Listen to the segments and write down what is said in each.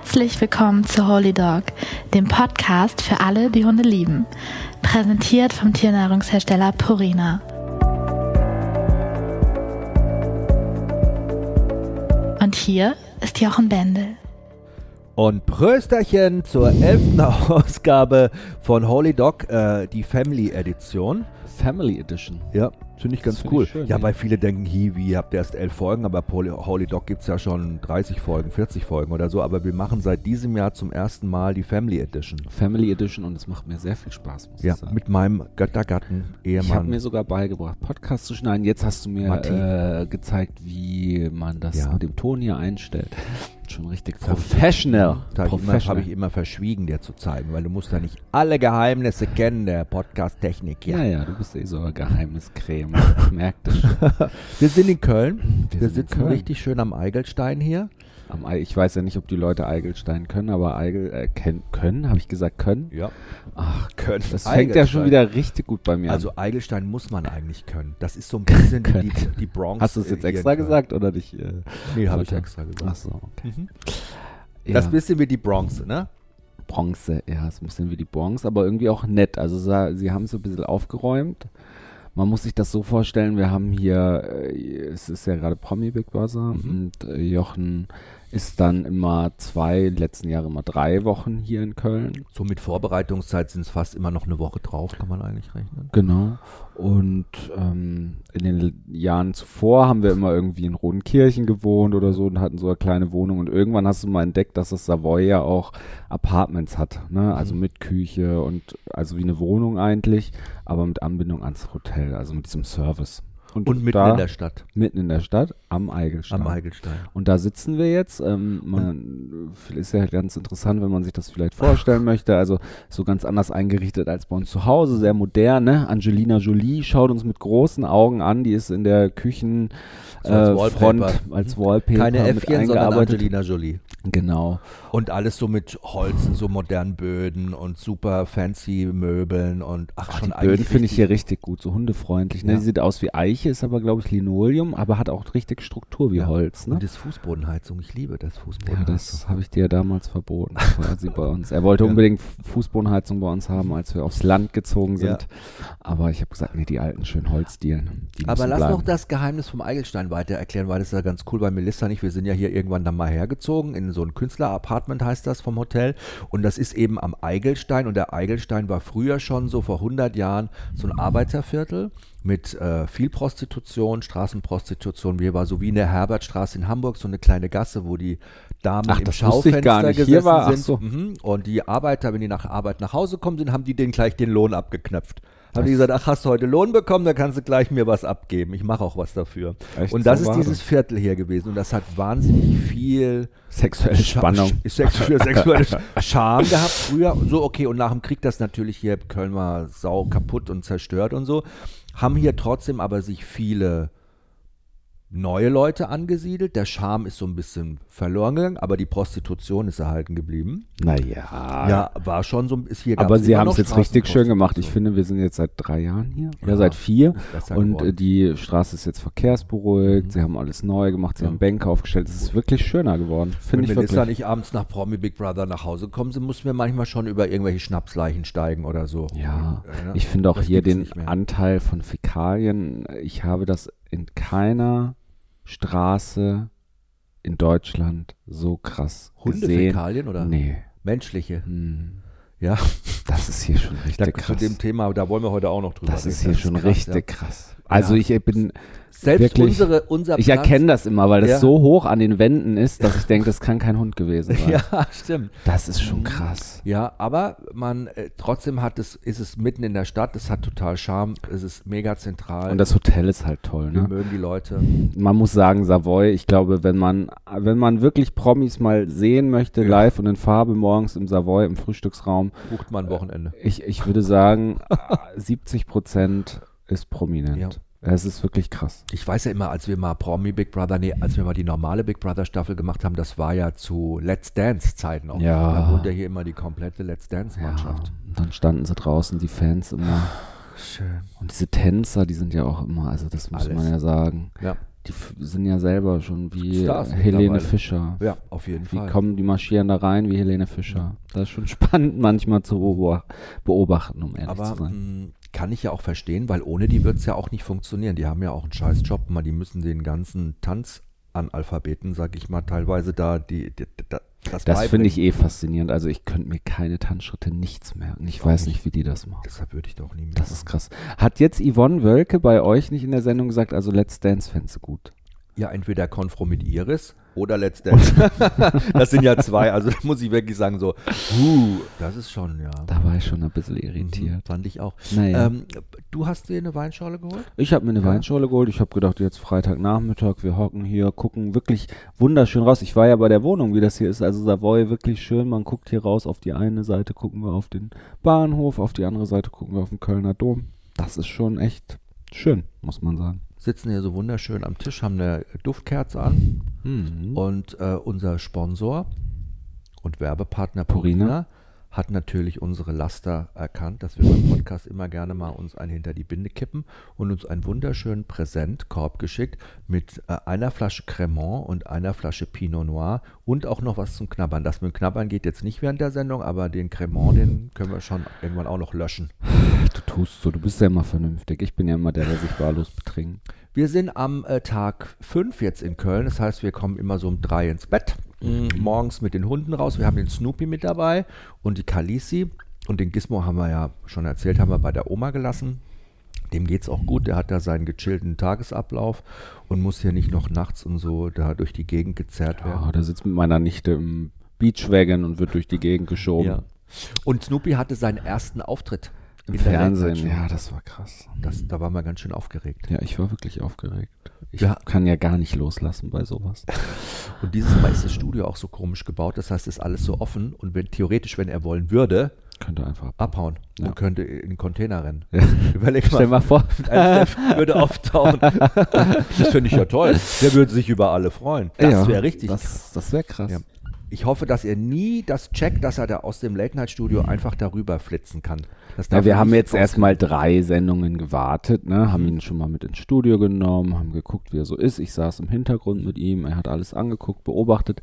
Herzlich willkommen zu Holy Dog, dem Podcast für alle, die Hunde lieben. Präsentiert vom Tiernahrungshersteller Purina. Und hier ist Jochen Bendel. Und Prösterchen zur elften Ausgabe von Holy Dog, äh, die Family Edition. Family Edition. Ja, finde ich ganz find cool. ich schön, ja, weil viele denken, hi, wie habt ihr erst elf Folgen, aber Holy, Holy Dog gibt es ja schon 30 Folgen, 40 Folgen oder so. Aber wir machen seit diesem Jahr zum ersten Mal die Family Edition. Family Edition und es macht mir sehr viel Spaß, muss Ja, ich sagen. mit meinem Göttergatten, ich habe Ehemann. mir sogar beigebracht, Podcast zu schneiden. Jetzt hast du mir äh, gezeigt, wie man das Ja. mit dem Ton hier einstellt. Schon richtig professional. Da habe ich, immer- ich verschwiegen, dir zu zeigen, weil du musst ja nicht alle Geheimnisse kennen der Podcast-Technik hier. ja, ja, du bist eh so eine Geheimniscreme. Ich merk das schon. Wir sind in Köln. Wir Wir, sitzen Köln. richtig schön am Eigelstein hier. Am ich weiß ja nicht, ob die Leute Eigelstein können, aber Eigel äh, können, habe ich gesagt können? Ja. Ach, Können. das fängt ja schon wieder richtig gut bei mir Also an. Eigelstein muss man eigentlich können. Das ist so ein bisschen die, die, die Bronx. Hast du es jetzt extra gesagt oder nicht? Äh, Nee, habe ich extra gesagt. Ach so, okay. Mhm. Ja. Das bisschen wie die Bronx, ne? Bronze, ja, ist ein bisschen wie die Bronze, aber irgendwie auch nett. Also sie haben es so ein bisschen aufgeräumt. Man muss sich das so vorstellen, wir haben hier, äh, es ist ja gerade Promi Big Brother Mhm. und äh, Jochen ist dann immer zwei, letzten Jahre immer drei Wochen hier in Köln. So mit Vorbereitungszeit sind es fast immer noch eine Woche drauf, kann man eigentlich rechnen. Genau. Und ähm, in den Jahren zuvor haben wir immer irgendwie in Rodenkirchen gewohnt oder so und hatten so eine kleine Wohnung. Und irgendwann hast du mal entdeckt, dass das Savoy ja auch Apartments hat. Ne? Also Mhm. mit Küche und also wie eine Wohnung eigentlich, aber mit Anbindung ans Hotel, also mit diesem Service. Und mitten da, in der Stadt, mitten in der Stadt, am Eigelstein. am Eigelstein. Und da sitzen wir jetzt. Ähm, man, ist ja ganz interessant, wenn man sich das vielleicht vorstellen möchte. Also so ganz anders eingerichtet als bei uns zu Hause, sehr modern. Ne? Angelina Jolie schaut uns mit großen Augen an. Die ist in der Küchen So als äh, Wallpaper. Front als Wallpaper Keine Äffchen, sondern. Angelina Jolie. Genau. Und alles so mit Holz und so modernen Böden und super fancy Möbeln und ach, Ach, schon die Böden finde ich hier richtig- gut, so hundefreundlich. Ne? Ja. Die sieht aus wie Eiche, ist aber glaube ich Linoleum, aber hat auch richtig Struktur wie Ja. Holz. Ne? Und das Fußbodenheizung, ich liebe das Ja, Fußbodenheizung. das habe ich dir ja damals verboten, quasi bei uns. Er wollte Ja. unbedingt Fußbodenheizung bei uns haben, als wir aufs Land gezogen sind. Ja. Aber ich habe gesagt, nee, die alten schönen Holzdielen. Die Aber lass bleiben. noch das Geheimnis vom Eigelstein weiter erklären, weil das ist ja ganz cool bei Melissa nicht. Wir sind ja hier irgendwann dann mal hergezogen, in so ein Künstlerapartment heißt das vom Hotel. Und das ist eben am Eigelstein. Und der Eigelstein war früher schon so vor 100 Jahren so ein Arbeiterviertel mit äh, viel Prostitution, Straßenprostitution. Hier war so wie in der Herbertstraße in Hamburg so eine kleine Gasse, wo die Damen Ach, im Schaufenster nicht. gesessen war- sind. so. Mhm. Und die Arbeiter, wenn die nach Arbeit nach Hause kommen sind, haben die denen gleich den Lohn abgeknöpft. Haben die gesagt, ach, hast du heute Lohn bekommen, dann kannst du gleich mir was abgeben. Ich mache auch was dafür. Echt? und das So ist dieses Viertel hier gewesen. Und das hat wahnsinnig viel Sexuelle Spannung. Sch- Sexuelle, sexuelle Charme gehabt früher. Und so, okay, und nach dem Krieg, das natürlich hier Köln war sau kaputt und zerstört und so. Haben hier trotzdem aber sich viele neue Leute angesiedelt. Der Charme ist so ein bisschen verloren gegangen, aber die Prostitution ist erhalten geblieben. Naja. Ja, war schon so, ist hier Aber sie haben es jetzt richtig schön gemacht. Ich finde, wir sind jetzt seit drei Jahren hier oder Ja, seit vier. Und geworden. äh, die Straße ist jetzt verkehrsberuhigt. Sie haben alles neu gemacht. Sie Ja. haben Bänke aufgestellt. Es ist wirklich schöner geworden. Finde Wenn ich wirklich. und ich abends nach Promi Big Brother nach Hause gekommen sind, mussten wir manchmal schon über irgendwelche Schnapsleichen steigen oder so. Ja, Ja, ich finde auch das hier den. Anteil von Fäkalien. Ich habe das in keiner Straße in Deutschland so krass gesehen. Hundefäkalien oder Nee. menschliche? Hm, Ja, Das ist hier schon da, richtig zu krass. dem Thema, da wollen wir heute auch noch drüber Das reden. ist hier schon krass, richtig krass. Also Ja. ich bin, Ja. Selbst wirklich- unsere, unser ich Platz, erkenne das immer, weil das Ja. so hoch an den Wänden ist, dass ich denke, das kann kein Hund gewesen sein. Ja, stimmt. Das ist schon krass. Ja, aber man äh, trotzdem hat es, ist es mitten in der Stadt, es hat total Charme, es ist mega zentral. Und das Hotel ist halt toll, wir ne? mögen die Leute. man muss sagen, Savoy, ich glaube, wenn man, wenn man wirklich Promis mal sehen möchte, live und in Farbe morgens im Savoy, im Frühstücksraum, Bucht mal ein Wochenende. ich, ich würde sagen, 70 Prozent ist prominent. Ja. Es ist wirklich krass. Ich weiß ja immer, als wir mal Promi Big Brother, nee, als wir mal die normale Big Brother Staffel gemacht haben, das war ja zu Let's Dance Zeiten auch. Ja. Da wohnt ja hier immer die komplette Let's Dance Mannschaft. Und dann standen sie draußen, die Fans immer. Schön. Und diese Tänzer, die sind ja auch immer, also das muss Alles. man ja sagen. Ja. die sind ja selber schon wie Stars Helene. Fischer. Ja, auf jeden Wie Fall. kommen die marschieren da rein wie Helene Fischer? Das ist schon spannend manchmal zu beobacht- beobachten, um ehrlich Aber zu sein. Kann ich ja auch verstehen, weil ohne die wird es ja auch nicht funktionieren. Die haben ja auch einen scheiß Job. Mal, die müssen den ganzen Tanzanalphabeten, sag ich mal, teilweise da die, die, die das Das finde ich eh faszinierend. Also ich könnte mir keine Tanzschritte nichts merken. Ich auch weiß nicht. wie die das machen. Deshalb würde ich doch nie mehr. Das ist krass. Hat jetzt Yvonne Wölke bei euch nicht in der Sendung gesagt, also Let's Dance fändest du gut? Ja, entweder Konfro mit Iris oder Let's Dance. das sind ja zwei. Also da muss ich wirklich sagen, so, uh, das ist schon, ja. Da war ich schon ein bisschen Mhm, irritiert. fand ich auch. Naja. Ähm, du hast dir eine Weinschorle geholt? Ich habe mir eine Ja. Weinschorle geholt. Ich habe gedacht, jetzt Freitagnachmittag, wir hocken hier, gucken wirklich wunderschön raus. Ich war ja bei der Wohnung, wie das hier ist. Also Savoy wirklich schön. Man guckt hier raus. Auf die eine Seite gucken wir auf den Bahnhof, auf die andere Seite gucken wir auf den Kölner Dom. Das ist schon echt schön, muss man sagen. Sitzen hier so wunderschön am Tisch, haben eine Duftkerze an. Mhm. Und äh, unser Sponsor und Werbepartner Purina. Purina hat natürlich unsere Laster erkannt, dass wir beim Podcast immer gerne mal uns einen hinter die Binde kippen und uns einen wunderschönen Präsentkorb geschickt mit äh, einer Flasche Cremant und einer Flasche Pinot Noir und auch noch was zum Knabbern. Das mit dem Knabbern geht jetzt nicht während der Sendung, aber den Cremant, den können wir schon irgendwann auch noch löschen. Du tust so, du bist ja immer vernünftig. Ich bin ja immer der, der sich wahllos betrinkt. Wir sind am äh, Tag 5 jetzt in Köln. Das heißt, wir kommen immer so um drei ins Bett. Mm, Morgens mit den Hunden raus. Wir haben den Snoopy mit dabei und die Kalisi. Und den Gizmo haben wir ja schon erzählt, haben wir bei der Oma gelassen. Dem geht's auch gut. Der hat da seinen gechillten Tagesablauf und muss hier nicht noch nachts und so da durch die Gegend gezerrt werden. Ja, der sitzt mit meiner Nichte im Beachwagon und wird durch die Gegend geschoben. Ja. Und Snoopy hatte seinen ersten Auftritt Im in der Fernsehen. Ja, das war krass. Das, da waren wir ganz schön aufgeregt. Ja, ich war wirklich aufgeregt. Ich Ja. kann ja gar nicht loslassen bei sowas. Und dieses Mal ist das Studio auch so komisch gebaut. Das heißt, es ist alles so offen. Und wenn, theoretisch, wenn er wollen würde, Könnte einfach. abhauen Ja. und könnte in den Container rennen. Ja. Überleg Stell mal, mal vor. ein würde auftauchen. Das finde ich ja toll. Der würde sich über alle freuen. Das Ja, wäre richtig. Das, das wäre krass. Ja. Ich hoffe, dass er nie das checkt, dass er da aus dem Late-Night-Studio einfach darüber flitzen kann. Ja, wir haben jetzt erstmal drei Sendungen gewartet, ne? haben Mhm. ihn schon mal mit ins Studio genommen, haben geguckt, wie er so ist. Ich saß im Hintergrund mit ihm, er hat alles angeguckt, beobachtet.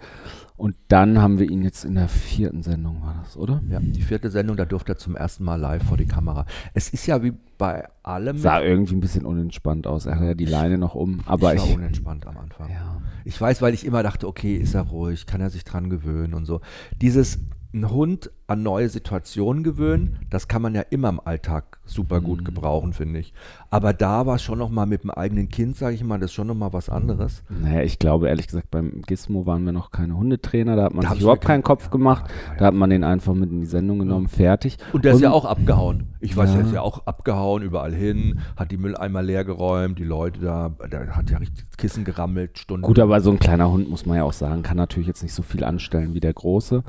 Und dann haben wir ihn jetzt in der vierten Sendung, war das, oder? Ja, die vierte Sendung, da durfte er zum ersten Mal live vor die Kamera. Es ist ja wie bei allem. Sah irgendwie ein bisschen unentspannt aus. Er hatte ja die Leine noch um, aber ich ich. war unentspannt am Anfang. ja. Ich weiß, weil ich immer dachte, okay, ist er ruhig, kann er sich dran gewöhnen und so. Dieses einen Hund an neue Situationen gewöhnen, das kann man ja immer im Alltag super gut Mhm. gebrauchen, finde ich. Aber da war es schon noch mal mit dem eigenen Kind, sage ich mal, das ist schon noch mal was anderes. Naja, ich glaube ehrlich gesagt, beim Gizmo waren wir noch keine Hundetrainer, da hat man Da sich überhaupt keinen- Kopf gemacht. Ja, ja, Da hat man den einfach mit in die Sendung genommen, fertig. Und der ist ja auch abgehauen. Ich weiß, Ja. der ist ja auch abgehauen, überall hin, hat die Mülleimer leer geräumt, die Leute da, der hat ja richtig das Kissen gerammelt, Stunden. Gut, aber so ein kleiner Hund, muss man ja auch sagen, kann natürlich jetzt nicht so viel anstellen wie der große.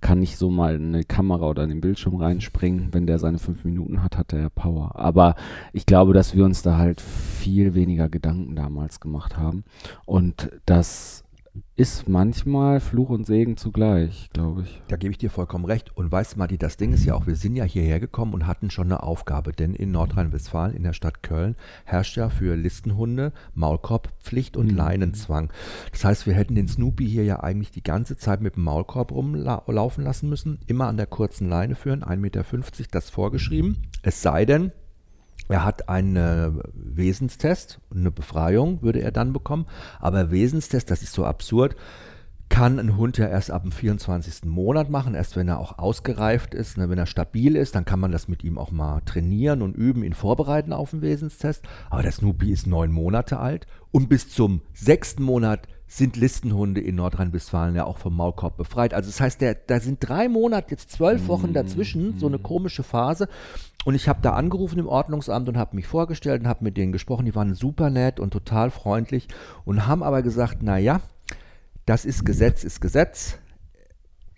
Kann nicht so mal in eine Kamera oder in den Bildschirm reinspringen. Wenn der seine fünf Minuten hat, hat er ja Power. Aber ich glaube, dass wir uns da halt viel weniger Gedanken damals gemacht haben. Und das ist manchmal Fluch und Segen zugleich, glaube ich. Da gebe ich dir vollkommen recht. Und weißt du, Matti, das Ding ist ja auch, wir sind ja hierher gekommen und hatten schon eine Aufgabe. Denn in Nordrhein-Westfalen, in der Stadt Köln, herrscht ja für Listenhunde Maulkorbpflicht und Mhm. Leinenzwang. Das heißt, wir hätten den Snoopy hier ja eigentlich die ganze Zeit mit dem Maulkorb rumlaufen lassen müssen. Immer an der kurzen Leine führen, 1,50 Meter, das vorgeschrieben. Es sei denn, er hat einen äh, Wesenstest, eine Befreiung würde er dann bekommen. Aber Wesenstest, das ist so absurd, kann ein Hund ja erst ab dem 24. Monat machen, erst wenn er auch ausgereift ist, ne, wenn er stabil ist, dann kann man das mit ihm auch mal trainieren und üben, ihn vorbereiten auf den Wesenstest. Aber der Snoopy ist neun Monate alt und bis zum sechsten Monat sind Listenhunde in Nordrhein-Westfalen ja auch vom Maulkorb befreit. Also das heißt, der, da sind drei Monate, jetzt zwölf Wochen dazwischen, so eine komische Phase. Und ich habe da angerufen im Ordnungsamt und habe mich vorgestellt und habe mit denen gesprochen. Die waren super nett und total freundlich und haben aber gesagt, na ja, das ist Gesetz, ist Gesetz.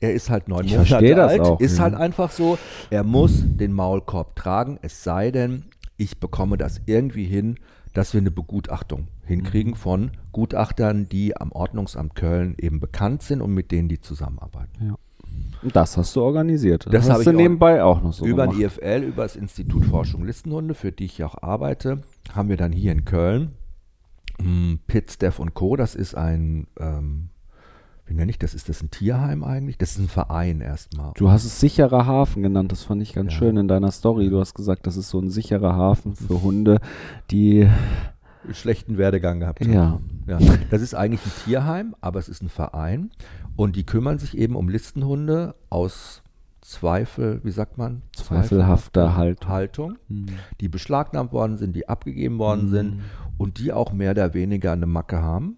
Er ist halt neun Ich Monate alt, auch, ist ja. halt einfach so. Er muss den Maulkorb tragen, es sei denn, ich bekomme das irgendwie hin, dass wir eine Begutachtung hinkriegen Mhm. von Gutachtern, die am Ordnungsamt Köln eben bekannt sind und mit denen die zusammenarbeiten. Und das hast du organisiert. Das hab hast du nebenbei auch noch so über den gemacht. IFL, über das Institut Forschung Listenhunde, für die ich ja auch arbeite, haben wir dann hier in Köln Mm, Pitt, Steph und Co., das ist ein, ähm, wie nenne ich das? Ist das ein Tierheim eigentlich? Das ist ein Verein erstmal. Du hast es sicherer Hafen genannt, das fand ich ganz Ja. schön in deiner Story. Du hast gesagt, das ist so ein sicherer Hafen für Hunde, die, Schlechten Werdegang gehabt haben. ja, Ja, das ist eigentlich ein Tierheim, aber es ist ein Verein und die kümmern sich eben um Listenhunde aus Zweifel, wie sagt man? Zweifelhafter Haltung. Haltung, Hm. die beschlagnahmt worden sind, die abgegeben worden sind und die auch mehr oder weniger eine Macke haben.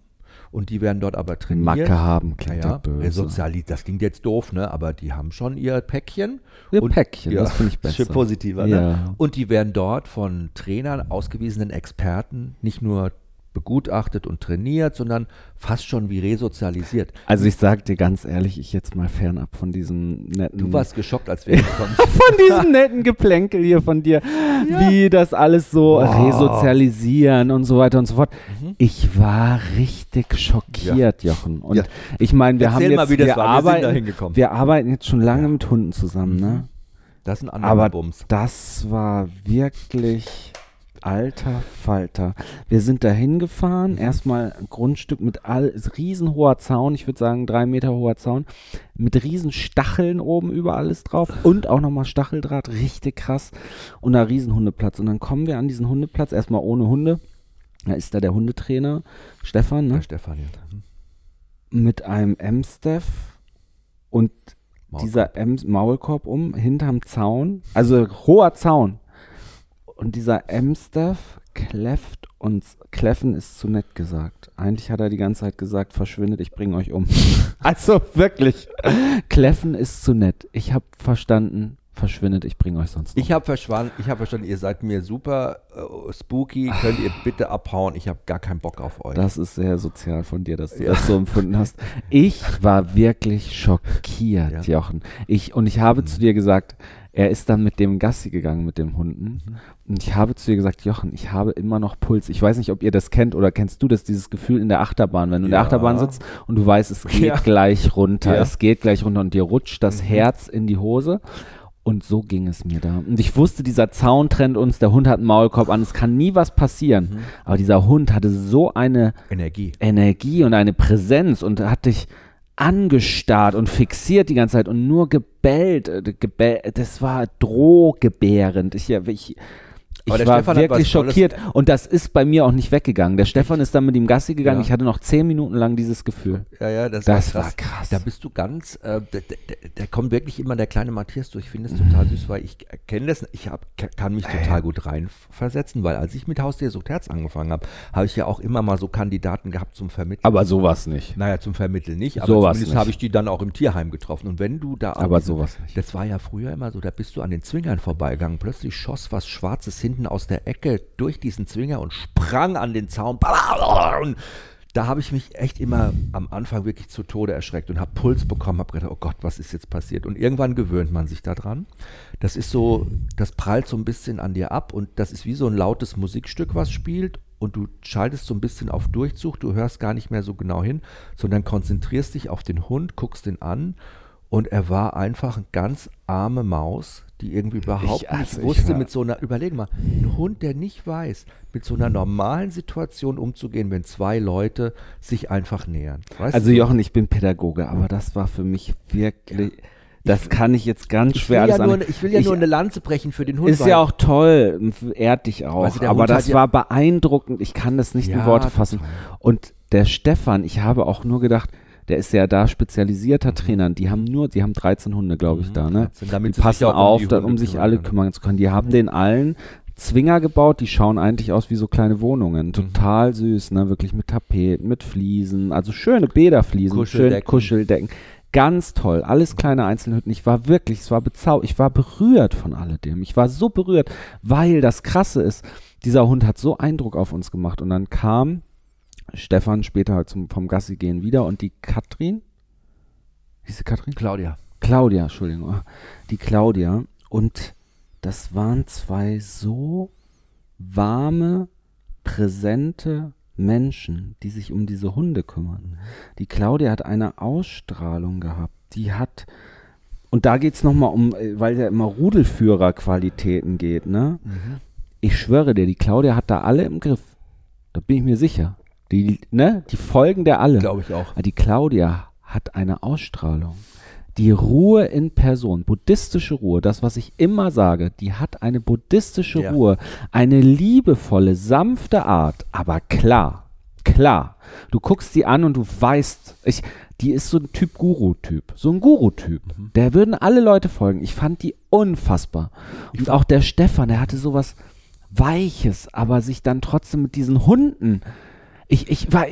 Und die werden dort aber trainiert. Macke haben klingt ja böse. Resoziali das klingt jetzt doof, ne? Aber die haben schon ihr Päckchen. Ihr und, Päckchen, das finde ich besser. Schon positiver, ne? Ja. Und die werden dort von Trainern, ausgewiesenen Experten, nicht nur begutachtet und trainiert, sondern fast schon wie resozialisiert. Also ich sag dir ganz ehrlich, ich jetzt mal fernab von diesem netten Du warst geschockt, als wir gekommen sind. von diesem netten Geplänkel hier von dir, wie das alles so Wow. resozialisieren und so weiter und so fort. Mhm. Ich war richtig schockiert, Jochen. Und Ja. ich meine, wir Erzähl haben jetzt, mal, wie das wir, war. Wir sind arbeiten, da hingekommen. wir arbeiten jetzt schon lange mit Hunden zusammen, ne? Das ist ein anderer Aber Bums. das war wirklich alter Falter. Wir sind da hingefahren, erstmal ein Grundstück mit all, riesenhoher Zaun, ich würde sagen drei Meter hoher Zaun, mit riesen Stacheln oben über alles drauf und auch nochmal Stacheldraht, richtig krass und da Riesenhundeplatz. Und dann kommen wir an diesen Hundeplatz, erstmal ohne Hunde. Da ist da der Hundetrainer, Stefan, ne? Stefan, ja. mit einem M-Staff und Maulkorb. dieser M Maulkorb um, hinterm Zaun, also hoher Zaun. Und dieser M-Staff kläfft uns, kläffen ist zu nett gesagt. Eigentlich hat er die ganze Zeit gesagt, verschwindet, ich bringe euch um. also wirklich, kläffen ist zu nett. Ich habe verstanden, verschwindet, ich bringe euch sonst um. Ich habe habe verstanden, ihr seid mir super äh, spooky, könnt ihr bitte abhauen, ich habe gar keinen Bock auf euch. Das ist sehr sozial von dir, dass du das so empfunden hast. Ich war wirklich schockiert, Ja. Jochen. Ich, und ich habe zu dir gesagt, er ist dann mit dem Gassi gegangen, mit dem Hunden. Mhm. Und ich habe zu dir gesagt, Jochen, ich habe immer noch Puls. Ich weiß nicht, ob ihr das kennt oder kennst du das, dieses Gefühl in der Achterbahn, wenn du in der Ja. Achterbahn sitzt und du weißt, es geht Ja. gleich runter, Ja. Mhm. es geht gleich runter und dir rutscht das Herz in die Hose. Und so ging es mir da. Und ich wusste, dieser Zaun trennt uns, der Hund hat einen Maulkorb an, es kann nie was passieren. Mhm. Aber dieser Hund hatte so eine Energie. Energie und eine Präsenz und hat dich angestarrt und fixiert die ganze Zeit und nur gebellt. äh, gebell, das war drohgebärend. Ich, ja, ich, Aber ich der war Stefan wirklich was Tolles- schockiert und das ist bei mir auch nicht weggegangen. Der Stefan ist dann mit ihm Gassi gegangen. Ja. Ich hatte noch zehn Minuten lang dieses Gefühl. Ja, ja, das, Das war war krass. krass. Da bist du ganz, äh, da, da, da kommt wirklich immer der kleine Matthias durch. Ich finde es total süß, weil ich kenne das, ich hab, kann mich total gut reinversetzen, weil als ich mit Haustier sucht Herz angefangen habe, habe ich ja auch immer mal so Kandidaten gehabt zum Vermitteln. Aber sowas nicht. Naja, zum Vermitteln nicht, aber Sowas zumindest habe ich die dann auch im Tierheim getroffen. Und wenn du da Aber diesen- sowas nicht. Das war ja früher immer so, da bist du an den Zwingern vorbeigegangen. Plötzlich schoss was Schwarzes hinten aus der Ecke durch diesen Zwinger und sprang an den Zaun. Und da habe ich mich echt immer am Anfang wirklich zu Tode erschreckt und habe Puls bekommen, habe gedacht, oh Gott, was ist jetzt passiert? Und irgendwann gewöhnt man sich daran. Das ist so, das prallt so ein bisschen an dir ab und das ist wie so ein lautes Musikstück, was spielt und du schaltest so ein bisschen auf Durchzug, du hörst gar nicht mehr so genau hin, sondern konzentrierst dich auf den Hund, guckst ihn an und er war einfach eine ganz arme Maus, die irgendwie überhaupt Ich- also nicht ich wusste, mit so einer, überleg mal, ein Hund, der nicht weiß, mit so einer normalen Situation umzugehen, wenn zwei Leute sich einfach nähern. Weißt Also du? Jochen, ich bin Pädagoge, aber das war für mich wirklich, das kann ich jetzt ganz ich schwer ja alles nur, an- ich will ja Ich- nur eine Lanze brechen für den Hund. Ist ja auch toll, ehrt dich auch. Also aber Hund das ja- war beeindruckend. Ich kann das nicht in Ja, Worte fassen. Und der Stefan, ich habe auch nur gedacht, der ist ja da spezialisierter Trainer. Die haben nur, die haben 13 Hunde, glaube ich, Mhm, da, ne? 13, damit die passen auch um auf, die da, um sich alle kümmern zu können. Die haben den allen Zwinger gebaut, die schauen eigentlich aus wie so kleine Mhm. Wohnungen. Total süß, ne? Wirklich mit Tapeten, mit Fliesen, also schöne Bäderfliesen, Kuscheldecken. Kuscheldecken. Ganz toll, alles kleine Einzelhütten. Ich war wirklich, es war bezau, ich war berührt von alledem. Ich war so berührt, weil das Krasse ist, dieser Hund hat so Eindruck auf uns gemacht. Und dann kam Stefan später halt zum, vom Gassi gehen wieder und die Katrin, hieß sie Katrin? Claudia. Claudia, Entschuldigung, die Claudia. Und das waren zwei so warme, präsente Menschen, die sich um diese Hunde kümmern. Die Claudia hat eine Ausstrahlung gehabt. Die hat, und da geht es nochmal um, äh, weil ja immer Rudelführerqualitäten geht, ne? Ich schwöre dir, die Claudia hat da alle im Griff. Da bin ich mir sicher. Die, ne, die folgen der alle. Glaube ich auch. Aber Die Claudia hat eine Ausstrahlung. Die Ruhe in Person, buddhistische Ruhe, das, was ich immer sage, die hat eine buddhistische Ja. Ruhe, eine liebevolle, sanfte Art, aber klar, klar. Du guckst sie an und du weißt, ich, die ist so ein Typ Guru-Typ, so ein Guru-Typ. Mhm. Der würden alle Leute folgen. Ich fand die unfassbar. Und auch der Stefan, der hatte sowas Weiches, aber sich dann trotzdem mit diesen Hunden. Ich, ich war,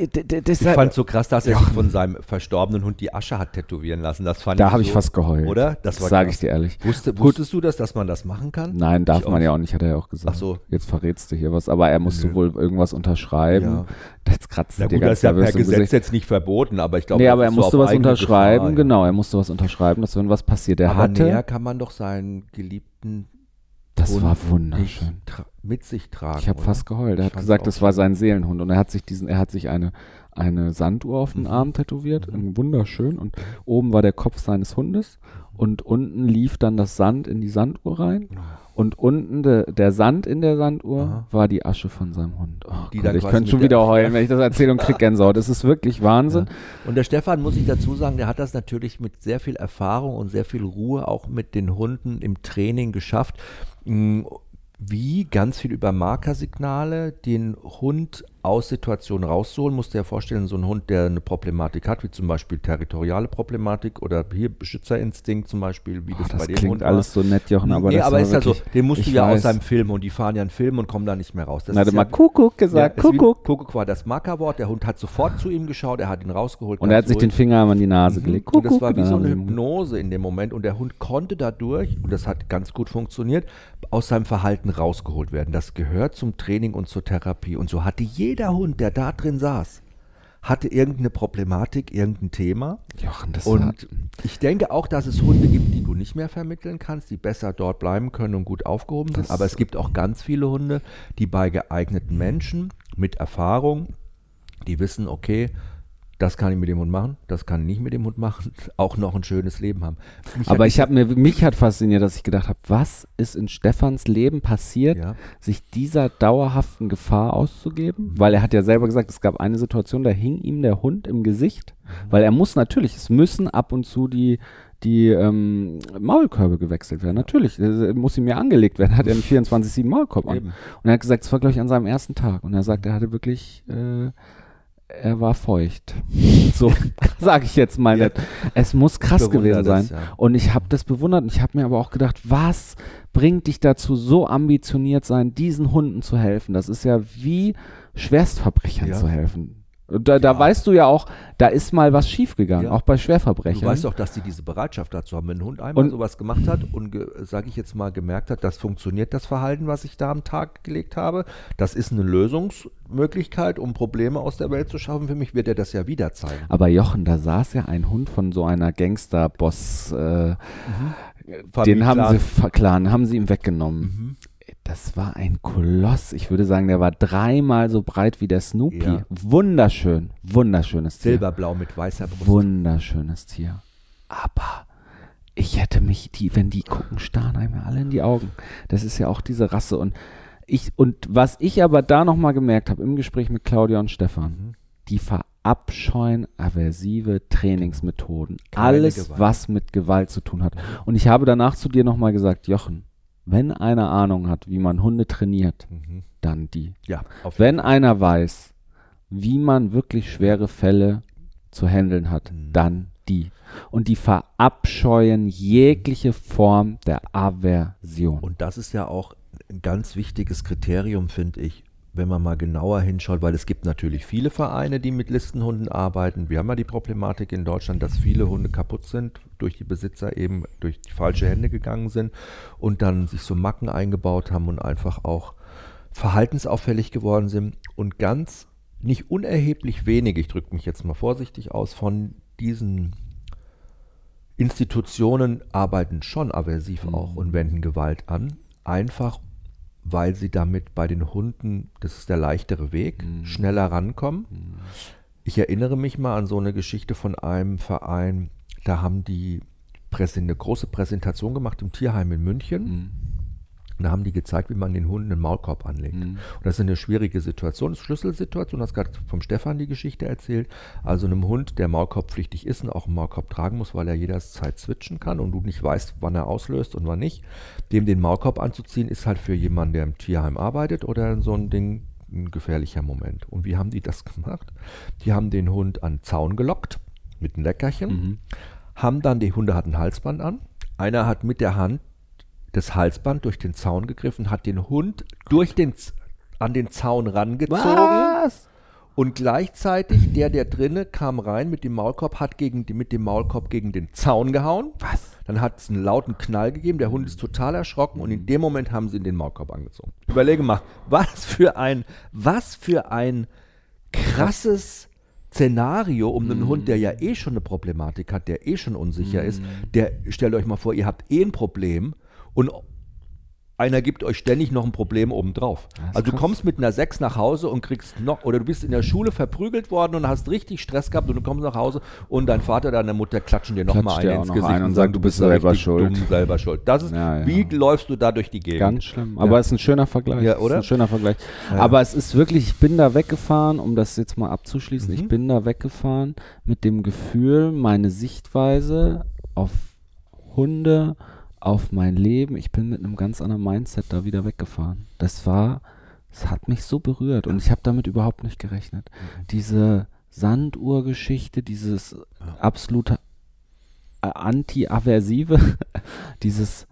das, Ich fand so krass, dass er sich von seinem verstorbenen Hund die Asche hat tätowieren lassen. Das fand da ich habe ich so, fast geheult. Oder? Das war sage ich dir ehrlich. Wusste, Gut. wusstest du das, dass man das machen kann? Nein, darf Ich man auch ja auch nicht, hat er ja auch gesagt. Ach so. Jetzt verrätst du hier was, aber er musste Nö. wohl irgendwas unterschreiben. Ja. Jetzt kratzt Na er dir gut, das ist ja per Gesetz Gesicht. jetzt nicht verboten, aber ich glaube, Nee, das aber er musste was unterschreiben, Gefahr, genau, er musste was unterschreiben, dass wenn was passiert. Der Aber hatte, näher kann man doch seinen geliebten das war wunderschön. mit sich tragen. Ich habe fast geheult. Er hat gesagt, das war sein Seelenhund und er hat sich diesen, er hat sich eine eine Sanduhr auf den Mhm. Arm tätowiert, Mhm. wunderschön und oben war der Kopf seines Hundes und unten lief dann das Sand in die Sanduhr rein und unten de, der Sand in der Sanduhr Aha. war die Asche von seinem Hund. Oh Die Gott, ich könnte schon wieder heulen, wenn ich das erzähle und krieg Gänsehaut. Das ist wirklich Wahnsinn. Und der Stefan, muss ich dazu sagen, der hat das natürlich mit sehr viel Erfahrung und sehr viel Ruhe auch mit den Hunden im Training geschafft. Mm, Wie ganz viel über Markersignale den Hund aus Situationen rauszuholen. Musst dir vorstellen, so ein Hund, der eine Problematik hat, wie zum Beispiel territoriale Problematik oder hier Beschützerinstinkt zum Beispiel, wie Oh, das, das bei dem klingt Hund war. alles so nett, Jochen, aber nee, das aber ist ja so, den musst du ja aus weiß. seinem Film und die fahren ja einen Film und kommen da nicht mehr raus. Das Na, hat ist ja, mal Kuckuck gesagt, ja, Kuckuck. Kuckuck war das Markerwort. Der Hund hat sofort zu ihm geschaut, er hat ihn rausgeholt. Und er hat sich den. Finger an die Nase Mhm. gelegt. Und das Kuckuck, war wie so eine. Hypnose in dem Moment. Und der Hund konnte dadurch, und das hat ganz gut funktioniert, aus seinem Verhalten rausgeholt werden. Das gehört zum Training und zur Therapie. Und so hatte jeder Hund, der da drin saß, hatte irgendeine Problematik, irgendein Thema. Jochen, das Und ich denke auch, dass es Hunde gibt, die du nicht mehr vermitteln kannst, die besser dort bleiben können und gut aufgehoben sind. Das- Aber es gibt auch ganz viele Hunde, die bei geeigneten Menschen mit Erfahrung, die wissen, okay, das kann ich mit dem Hund machen, das kann ich nicht mit dem Hund machen, auch noch ein schönes Leben haben. Mich aber hat ich habe mir, mich hat fasziniert, dass ich gedacht habe, was ist in Stefans Leben passiert, Ja. sich dieser dauerhaften Gefahr auszugeben? Weil er hat ja selber gesagt, es gab eine Situation, da hing ihm der Hund im Gesicht, Mhm. weil er muss natürlich, es müssen ab und zu die die ähm, Maulkörbe gewechselt werden. Natürlich, das muss ihm ja angelegt werden. Er hat ja einen 24-7 Maulkorb an. Eben. Und er hat gesagt, es war, glaube ich, an seinem ersten Tag. Und er sagt, er hatte wirklich, äh, er war feucht. So sage ich jetzt mal Ja. nicht. Es muss krass gewesen sein. das, ja. Und ich habe das bewundert und ich habe mir aber auch gedacht, was bringt dich dazu, so ambitioniert sein, diesen Hunden zu helfen? Das ist ja wie Schwerstverbrechern Ja. zu helfen. Da, da Ja. weißt du ja auch, da ist mal was schiefgegangen, Ja. auch bei Du Schwerverbrechern. weißt doch, dass die diese Bereitschaft dazu haben. Wenn ein Hund einmal Und- sowas gemacht hat und, sage ich jetzt mal, gemerkt hat, das funktioniert, das Verhalten, was ich da am Tag gelegt habe, das ist eine Lösungsmöglichkeit, um Probleme aus der Welt zu schaffen. Für mich wird er das ja wieder zeigen. aber Jochen, da saß ja ein Hund von so einer Gangster-Boss, äh, den haben sie verklagen, haben sie ihm weggenommen. Mhm. Das war ein Koloss. Ich würde sagen, der war dreimal so breit wie der Snoopy. Ja. Wunderschön, wunderschönes Tier. Silberblau mit weißer Brust. Wunderschönes Tier. Aber ich hätte mich, die, wenn die gucken, starren einem alle in die Augen. Das ist ja auch diese Rasse. Und ich, und was ich aber da nochmal gemerkt habe im Gespräch mit Claudia und Stefan, Mhm. die verabscheuen aversive Trainingsmethoden. Keine Alles, Gewalt. was mit Gewalt zu tun hat. Und ich habe danach zu dir nochmal gesagt, Jochen, wenn einer Ahnung hat, wie man Hunde trainiert, Mhm. dann die. Ja, Wenn einer weiß, wie man wirklich schwere Fälle zu handeln hat, Mhm. dann die. Und die verabscheuen jegliche Form der Aversion. Und das ist ja auch ein ganz wichtiges Kriterium, finde ich, wenn man mal genauer hinschaut, weil es gibt natürlich viele Vereine, die mit Listenhunden arbeiten. Wir haben ja die Problematik in Deutschland, dass viele Hunde kaputt sind, durch die Besitzer eben durch die falsche Hände gegangen sind und dann sich so Macken eingebaut haben und einfach auch verhaltensauffällig geworden sind. Und ganz nicht unerheblich wenige, ich drücke mich jetzt mal vorsichtig aus, von diesen Institutionen arbeiten schon aversiv auch und wenden Gewalt an, einfach weil sie damit bei den Hunden, das ist der leichtere Weg, schneller rankommen. Ich erinnere mich mal an so eine Geschichte von einem Verein, da haben die Präse- eine große Präsentation gemacht im Tierheim in München. Und da haben die gezeigt, wie man den Hunden einen Maulkorb anlegt. Mhm. Und das ist eine schwierige Situation, das ist eine Schlüsselsituation. Du hast gerade vom Stefan die Geschichte erzählt. Also einem Hund, der maulkorbpflichtig ist und auch einen Maulkorb tragen muss, weil er jederzeit switchen kann und du nicht weißt, wann er auslöst und wann nicht. Dem den Maulkorb anzuziehen, ist halt für jemanden, der im Tierheim arbeitet oder so ein Ding ein gefährlicher Moment. Und wie haben die das gemacht? Die haben den Hund an den Zaun gelockt mit einem Leckerchen, Mhm. haben dann, die Hunde hatten ein Halsband an. Einer hat mit der Hand das Halsband durch den Zaun gegriffen, hat den Hund durch den, Z- an den Zaun rangezogen Was? und gleichzeitig der, der drinne kam rein mit dem Maulkorb, hat gegen, die- mit dem Maulkorb gegen den Zaun gehauen. Was? Dann hat es einen lauten Knall gegeben, der Hund ist total erschrocken und in dem Moment haben sie ihn den Maulkorb angezogen. Überlege mal, was für ein, was für ein krasses Szenario um einen Hund, der ja eh schon eine Problematik hat, der eh schon unsicher ist, der, stellt euch mal vor, ihr habt eh ein Problem und einer gibt euch ständig noch ein Problem obendrauf. Also du kommst mit einer 6 nach Hause und kriegst noch, oder du bist in der Schule verprügelt worden und hast richtig Stress gehabt und du kommst nach Hause und dein Vater, deine Mutter klatschen dir nochmal einen ins Gesicht einen und sagen, du bist selber schuld. Dumm, selber schuld. Das ist, Ja, ja. wie läufst du da durch die Gegend? Ganz schlimm. Aber es ist ein schöner Vergleich. Ja, Es oder? Ist ein schöner Vergleich. Aber es ist wirklich, ich bin da weggefahren, um das jetzt mal abzuschließen. Mhm. Ich bin da weggefahren mit dem Gefühl, meine Sichtweise auf Hunde, auf mein Leben. Ich bin mit einem ganz anderen Mindset da wieder weggefahren. Das war, es hat mich so berührt und ich habe damit überhaupt nicht gerechnet. Mhm. Diese Sanduhrgeschichte, dieses absolute äh, Anti-Aversive, dieses,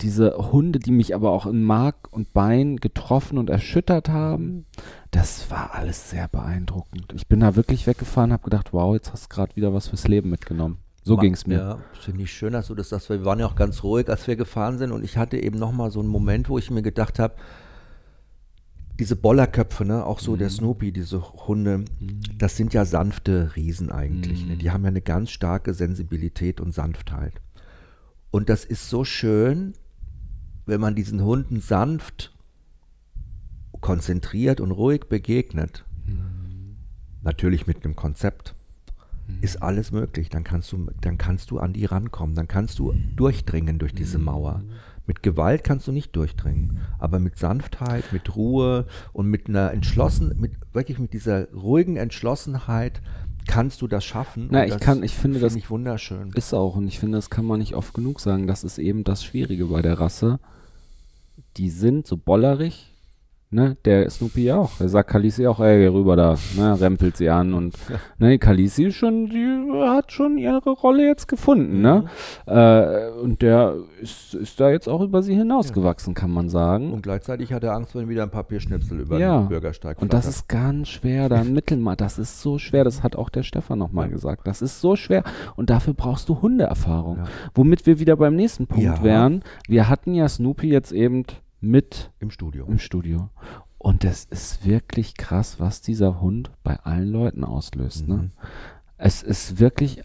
diese Hunde, die mich aber auch in Mark und Bein getroffen und erschüttert haben, das war alles sehr beeindruckend. Ich bin da wirklich weggefahren, habe gedacht, wow, jetzt hast du gerade wieder was fürs Leben mitgenommen. So ging es mir. Ja, finde ich schön, dass du das sagst. weil Wir waren ja auch ganz ruhig, als wir gefahren sind. Und ich hatte eben nochmal so einen Moment, wo ich mir gedacht habe, diese Bollerköpfe, ne, auch so der Snoopy, diese Hunde, das sind ja sanfte Riesen eigentlich. Ne? Die haben ja eine ganz starke Sensibilität und Sanftheit. Und das ist so schön, wenn man diesen Hunden sanft, konzentriert und ruhig begegnet. Natürlich mit einem Konzept ist alles möglich. Dann kannst du, dann kannst du an die rankommen. Dann kannst du durchdringen durch diese Mauer. Mit Gewalt kannst du nicht durchdringen, aber mit Sanftheit, mit Ruhe und mit einer entschlossen, mit wirklich mit dieser ruhigen Entschlossenheit kannst du das schaffen. Na, ich das kann- ich finde, das- ich wunderschön. Ist auch, und ich finde, das kann man nicht oft genug sagen. Das ist eben das Schwierige bei der Rasse. Die sind so bollerig, ne? Der Snoopy ja auch. Der sagt Kalisi auch, ey, geh rüber da, ne? Rempelt sie an und, ne, Kalisi schon, die hat schon ihre Rolle jetzt gefunden, ne? Äh, und der ist, ist da jetzt auch über sie hinausgewachsen, kann man sagen. Und gleichzeitig hat er Angst, wenn wieder ein Papierschnipsel über Ja. den Bürgersteig Und das ist ganz schwer, da ein Mittelmaß. Das ist so schwer, das hat auch der Stefan nochmal gesagt. Das ist so schwer und dafür brauchst du Hundeerfahrung. Ja. Womit wir wieder beim nächsten Punkt Ja. wären. Wir hatten ja Snoopy jetzt eben mit im Studio. im Studio. Und es ist wirklich krass, was dieser Hund bei allen Leuten auslöst. Ne? Mhm. Es ist wirklich,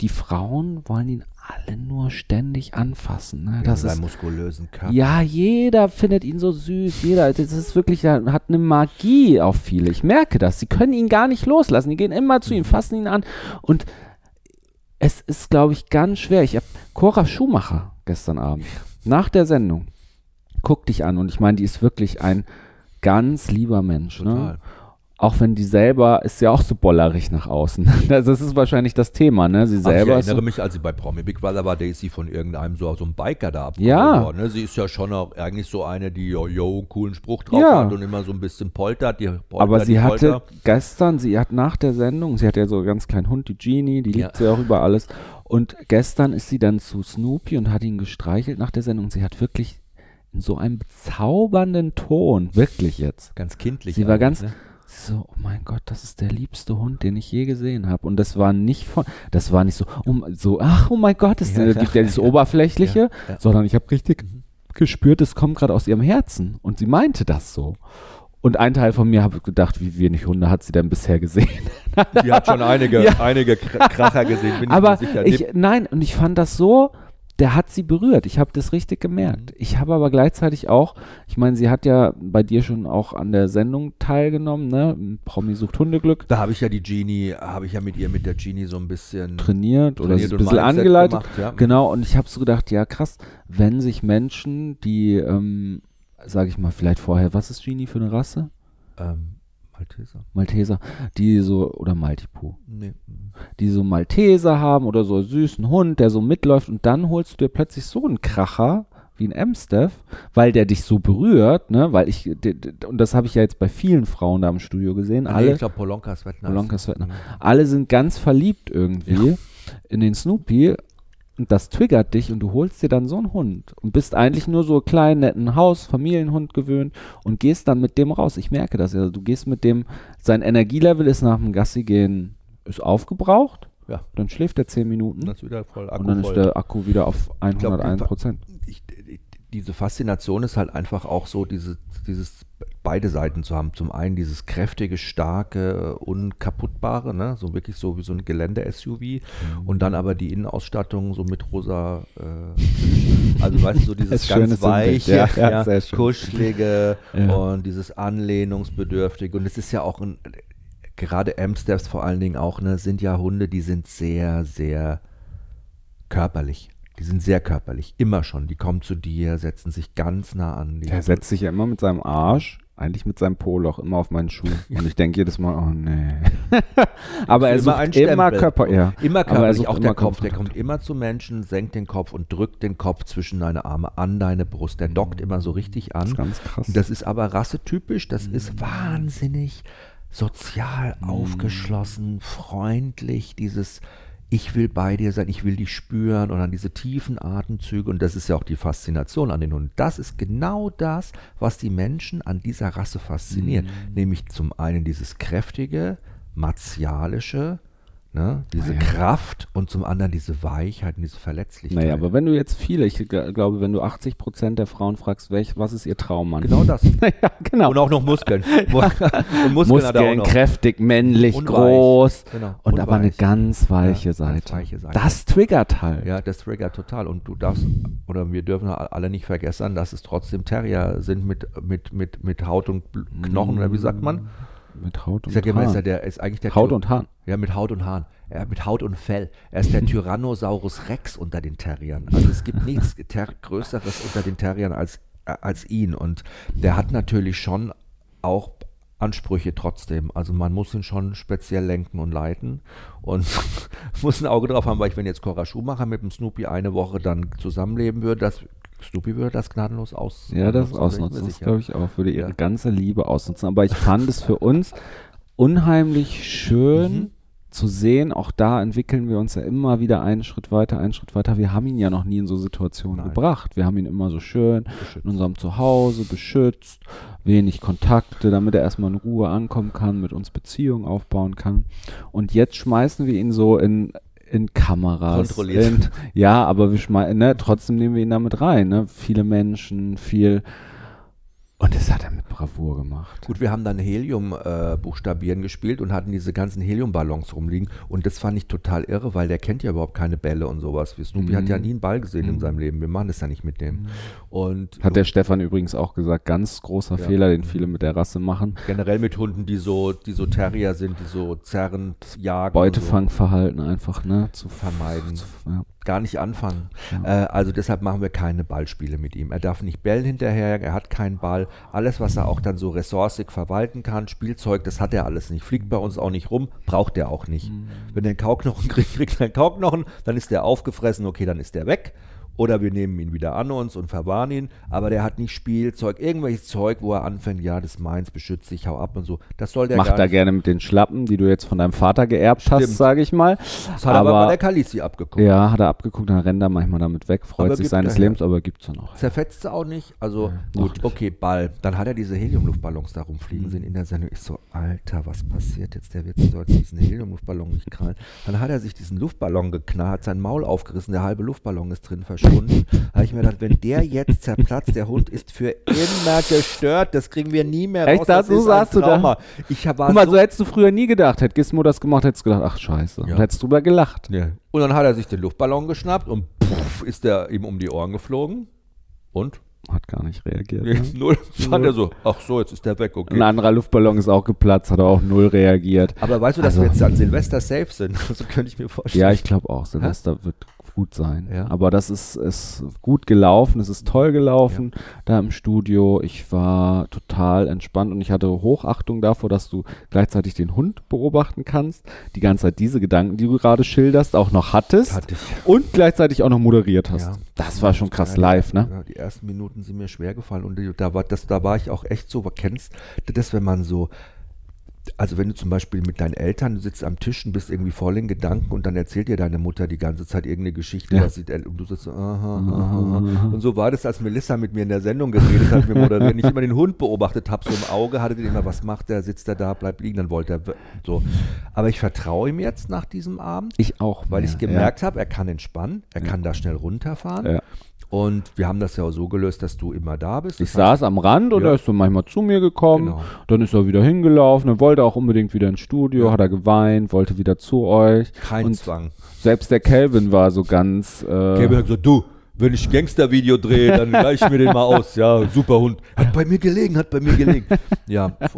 die Frauen wollen ihn alle nur ständig anfassen. Ne? Ja, Das ist muskulösen Körper. ja, jeder findet ihn so süß. Jeder, das ist wirklich, hat eine Magie auf viele. Ich merke das. Sie können ihn gar nicht loslassen. Die gehen immer zu ihm, fassen ihn an. Und es ist, glaube ich, ganz schwer. Ich habe Cora Schumacher gestern Abend nach der Sendung guck dich an und ich meine, die ist wirklich ein ganz lieber Mensch. Ne? Auch wenn die selber ist ja auch so bollerig nach außen. Das ist wahrscheinlich das Thema, ne? Sie Ach, ich selber erinnere so, mich, als sie bei Promi Big Brother war, da ist sie von irgendeinem so, so einem Biker da abgeholt Ja. worden. Ne? Sie ist ja schon auch eigentlich so eine, die yo, yo, einen coolen Spruch drauf Ja. hat und immer so ein bisschen poltert. Die poltert Aber sie hatte Polter. gestern, sie hat nach der Sendung, sie hat ja so einen ganz kleinen Hund, die Genie, die liebt Ja. sie auch über alles. Und gestern ist sie dann zu Snoopy und hat ihn gestreichelt nach der Sendung. Sie hat wirklich in so einem bezaubernden Ton, wirklich jetzt. ganz kindlich. Sie war ganz ne? so, oh mein Gott, das ist der liebste Hund, den ich je gesehen habe. Und das war nicht von, das war nicht so, um, so, ach, oh mein Gott, das Ja, gibt ja dieses Oberflächliche, Ja, ja. sondern ich habe richtig gespürt, es kommt gerade aus ihrem Herzen. Und sie meinte das so. Und ein Teil von mir habe gedacht, wie wenig Hunde hat sie denn bisher gesehen? Die hat schon einige, Ja. einige Kr- Kracher gesehen, bin Aber ich mir sicher. ich, nein, und ich fand das so, der hat sie berührt. Ich habe das richtig gemerkt. Mhm. Ich habe aber gleichzeitig auch, ich meine, sie hat ja bei dir schon auch an der Sendung teilgenommen, ne? Promi sucht Hundeglück. Da habe ich ja die Genie, habe ich ja mit ihr, mit der Genie so ein bisschen trainiert oder trainiert sie ein und bisschen angeleitet. gemacht, ja. Genau, und ich habe so gedacht, ja krass, wenn sich Menschen, die, ähm, sage ich mal, vielleicht vorher, was ist Genie für eine Rasse? Ähm, Malteser. Malteser, die so, oder Maltipu, Nee. die so Malteser haben oder so einen süßen Hund, der so mitläuft und dann holst du dir plötzlich so einen Kracher wie ein Amstaff, weil der dich so berührt, ne, weil ich, und das habe ich ja jetzt bei vielen Frauen da im Studio gesehen, Ah, nee, alle, ich glaube Polonka Svetna. Polonka Svetna. Mhm. alle sind ganz verliebt irgendwie in den Snoopy und das triggert dich und du holst dir dann so einen Hund und bist eigentlich nur so kleinen, netten Haus, Familienhund gewöhnt und gehst dann mit dem raus. Ich merke das ja. Du gehst mit dem, sein Energielevel ist nach dem Gassi gehen, ist aufgebraucht. Ja. Dann schläft er 10 Minuten Das ist wieder voll Akku und dann ist voll. der Akku wieder auf glaub, die 101 Fa- Prozent. ich, die- diese Faszination ist halt einfach auch so, diese, dieses beide Seiten zu haben. Zum einen dieses kräftige, starke, unkaputtbare, ne? so wirklich so wie so ein Gelände-SUV Mhm. und dann aber die Innenausstattung so mit rosa, äh, also weißt du, so dieses ganz weiche, ja, ja, schön. kuschelige Ja. und dieses Anlehnungsbedürftige und es ist ja auch ein, gerade Amstaffs vor allen Dingen auch, ne, sind ja Hunde, die sind sehr, sehr körperlich. Die sind sehr körperlich, immer schon. Die kommen zu dir, setzen sich ganz nah an. Die Der setzt sich ja immer mit seinem Arsch, eigentlich mit seinem Poloch, immer auf meinen Schuh. Und ich denke jedes Mal, oh nee. Aber er immer sucht immer Stempel. Körper, ja. Immer er körperlich, auch immer der Kopf. Der kommt immer zu Menschen, senkt den Kopf und drückt den Kopf zwischen deine Arme an deine Brust. Der dockt immer so richtig Das ist an. ganz krass. Das ist aber rassetypisch. Das ist wahnsinnig sozial aufgeschlossen, freundlich. Dieses ich will bei dir sein, ich will dich spüren und dann diese tiefen Atemzüge und das ist ja auch die Faszination an den Hunden. Das ist genau das, was die Menschen an dieser Rasse fasziniert. Nämlich zum einen dieses kräftige, martialische, ne, diese Ah ja. Kraft und zum anderen diese Weichheit und diese Verletzlichkeit. Naja, aber wenn du jetzt viele, ich glaube, wenn du 80 Prozent der Frauen fragst, welch, was ist ihr Traummann? genau das. ja, genau. Und auch noch Muskeln. und Muskeln, Muskeln, kräftig, männlich, Und groß Genau. und, Und aber eine ganz weiche Ja, Seite. ganz weiche Seite. Das triggert halt. Ja, das triggert total. Und du darfst, oder wir dürfen alle nicht vergessen, dass es trotzdem Terrier sind mit, mit, mit, mit Haut und Knochen, oder wie sagt man? Mit Haut und Ich sag immer, ist Haaren. der, ist eigentlich der Haut Ty- und Haaren. Ja, mit Haut und Haaren. Ja, mit Haut und Fell. Er ist der Tyrannosaurus Rex unter den Terriern. Also es gibt nichts ter Größeres unter den Terriern als, äh, als ihn. Und der hat natürlich schon auch Ansprüche trotzdem. Also man muss ihn schon speziell lenken und leiten und muss ein Auge drauf haben, weil ich, wenn jetzt Cora Schumacher mit dem Snoopy eine Woche dann zusammenleben würde, das Snoopy würde das gnadenlos aus Ja, das ausnutzen, das glaube ich auch, würde ihre Ja. ganze Liebe ausnutzen. Aber ich fand es für uns unheimlich schön Mhm. zu sehen, auch da entwickeln wir uns ja immer wieder einen Schritt weiter, einen Schritt weiter. Wir haben ihn ja noch nie in so Situationen Nein. gebracht. Wir haben ihn immer so schön Beschützt. in unserem Zuhause beschützt, wenig Kontakte, damit er erstmal in Ruhe ankommen kann, mit uns Beziehungen aufbauen kann. Und jetzt schmeißen wir ihn so in in Kameras. Kontrolliert. In, ja, aber wir schmeißen, ne, trotzdem nehmen wir ihn damit rein, ne? Viele Menschen, viel. Und das hat er mit Bravour gemacht. Gut, wir haben dann Helium-Buchstabieren äh, Buchstabieren gespielt und hatten diese ganzen Heliumballons rumliegen. Und das fand ich total irre, weil der kennt ja überhaupt keine Bälle und sowas. Wie Snoopy Mhm. hat ja nie einen Ball gesehen in seinem Leben. Wir machen das ja nicht mit dem. Und Hat der Stefan übrigens auch gesagt, ganz großer Ja. Fehler, den viele mit der Rasse machen. generell mit Hunden, die so, die so Terrier sind, die so zerrend jagen. Beutefangverhalten einfach, ne? Zu So vermeiden. Zu, ja. Gar nicht anfangen. Ja. Äh, also deshalb machen wir keine Ballspiele mit ihm. Er darf nicht bellen hinterher, er hat keinen Ball. Alles, was er auch dann so ressourcig verwalten kann, Spielzeug, das hat er alles nicht. Fliegt bei uns auch nicht rum, braucht er auch nicht. Mhm. Wenn er einen Kauknochen kriegt, kriegt er einen Kauknochen, dann ist der aufgefressen, okay, dann ist der weg. Oder wir nehmen ihn wieder an uns und verwahren ihn. Aber der hat nicht Spielzeug, irgendwelches Zeug, wo er anfängt, ja, das ist meins, beschütze dich, hau ab und so. Das soll der Macht er gerne mit den Schlappen, die du jetzt von deinem Vater geerbt hast, Stimmt. sage ich mal. Das hat er aber bei der Kalisi abgeguckt. ja, hat er abgeguckt, dann rennt er manchmal damit weg, freut Aber sich gibt seines. Lebens, aber gibt's dann noch. Zerfetzt sie auch nicht. Also noch gut, okay, Ball. Dann hat er diese Heliumluftballons da rumfliegen Mhm. sehen in der Sendung. Ich so, Alter, was passiert jetzt? Der wird sich heute diesen Heliumluftballon nicht knallen. Dann hat er sich diesen Luftballon geknallt, hat sein Maul aufgerissen, der halbe Luftballon ist drin verschwunden. Da habe ich mir gedacht, wenn der jetzt zerplatzt, der Hund ist für immer gestört, das kriegen wir nie mehr Echt, raus. da- Das so saßt du da? Ich war Guck mal, so so hättest du früher nie gedacht. Hätte Gizmo das gemacht, hättest du gedacht, ach scheiße. Und Ja. hättest drüber gelacht. Ja. Und dann hat er sich den Luftballon geschnappt und puff, ist der ihm um die Ohren geflogen. Und? Hat gar nicht reagiert. Ne? Null. Fand er so, ach so, jetzt ist der weg, okay. Ein anderer Luftballon ist auch geplatzt, hat er auch null reagiert. Aber weißt du, dass Also- wir jetzt an Silvester safe sind? So könnte ich mir vorstellen. Ja, ich glaube auch, Silvester wird gut sein. Ja. Aber das ist, ist gut gelaufen, es ist toll gelaufen da im Studio. Ich war total entspannt und ich hatte Hochachtung davor, dass du gleichzeitig den Hund beobachten kannst, die ganze Zeit diese Gedanken, die du gerade schilderst, auch noch hattest Hatte und gleichzeitig auch noch moderiert hast. Ja. Das war schon krass Ja, live, ne? Ja, die ersten Minuten sind mir schwer gefallen und da war, das, da war ich auch echt so, kennst du das, wenn man so, also wenn du zum Beispiel mit deinen Eltern, du sitzt am Tisch und bist irgendwie voll in Gedanken und dann erzählt dir deine Mutter die ganze Zeit irgendeine Geschichte, Ja. was sie, und du sitzt so, aha, aha, aha. Und so war das, als Melissa mit mir in der Sendung geredet hat, wir moderieren, ich immer den Hund beobachtet habe, so im Auge, hatte den immer, was macht der, sitzt er da, bleibt liegen, dann wollte er, so. Aber ich vertraue ihm jetzt nach diesem Abend, Ich auch. weil mehr, ich gemerkt habe, er kann entspannen, er kann da schnell runterfahren. Und wir haben das ja auch so gelöst, dass du immer da bist. Ich Das heißt, saß am Rand und Ja. er ist so manchmal zu mir gekommen. Genau. Dann ist er wieder hingelaufen. Er wollte auch unbedingt wieder ins Studio, Ja. hat er geweint, wollte wieder zu euch. kein und Zwang. selbst der Kelvin war so ganz. Äh, hat gesagt, du, wenn ich Gangster-Video drehe, dann gleich mir den mal aus. Ja, super Hund. Hat bei mir gelegen, hat bei mir gelegen. ja, äh,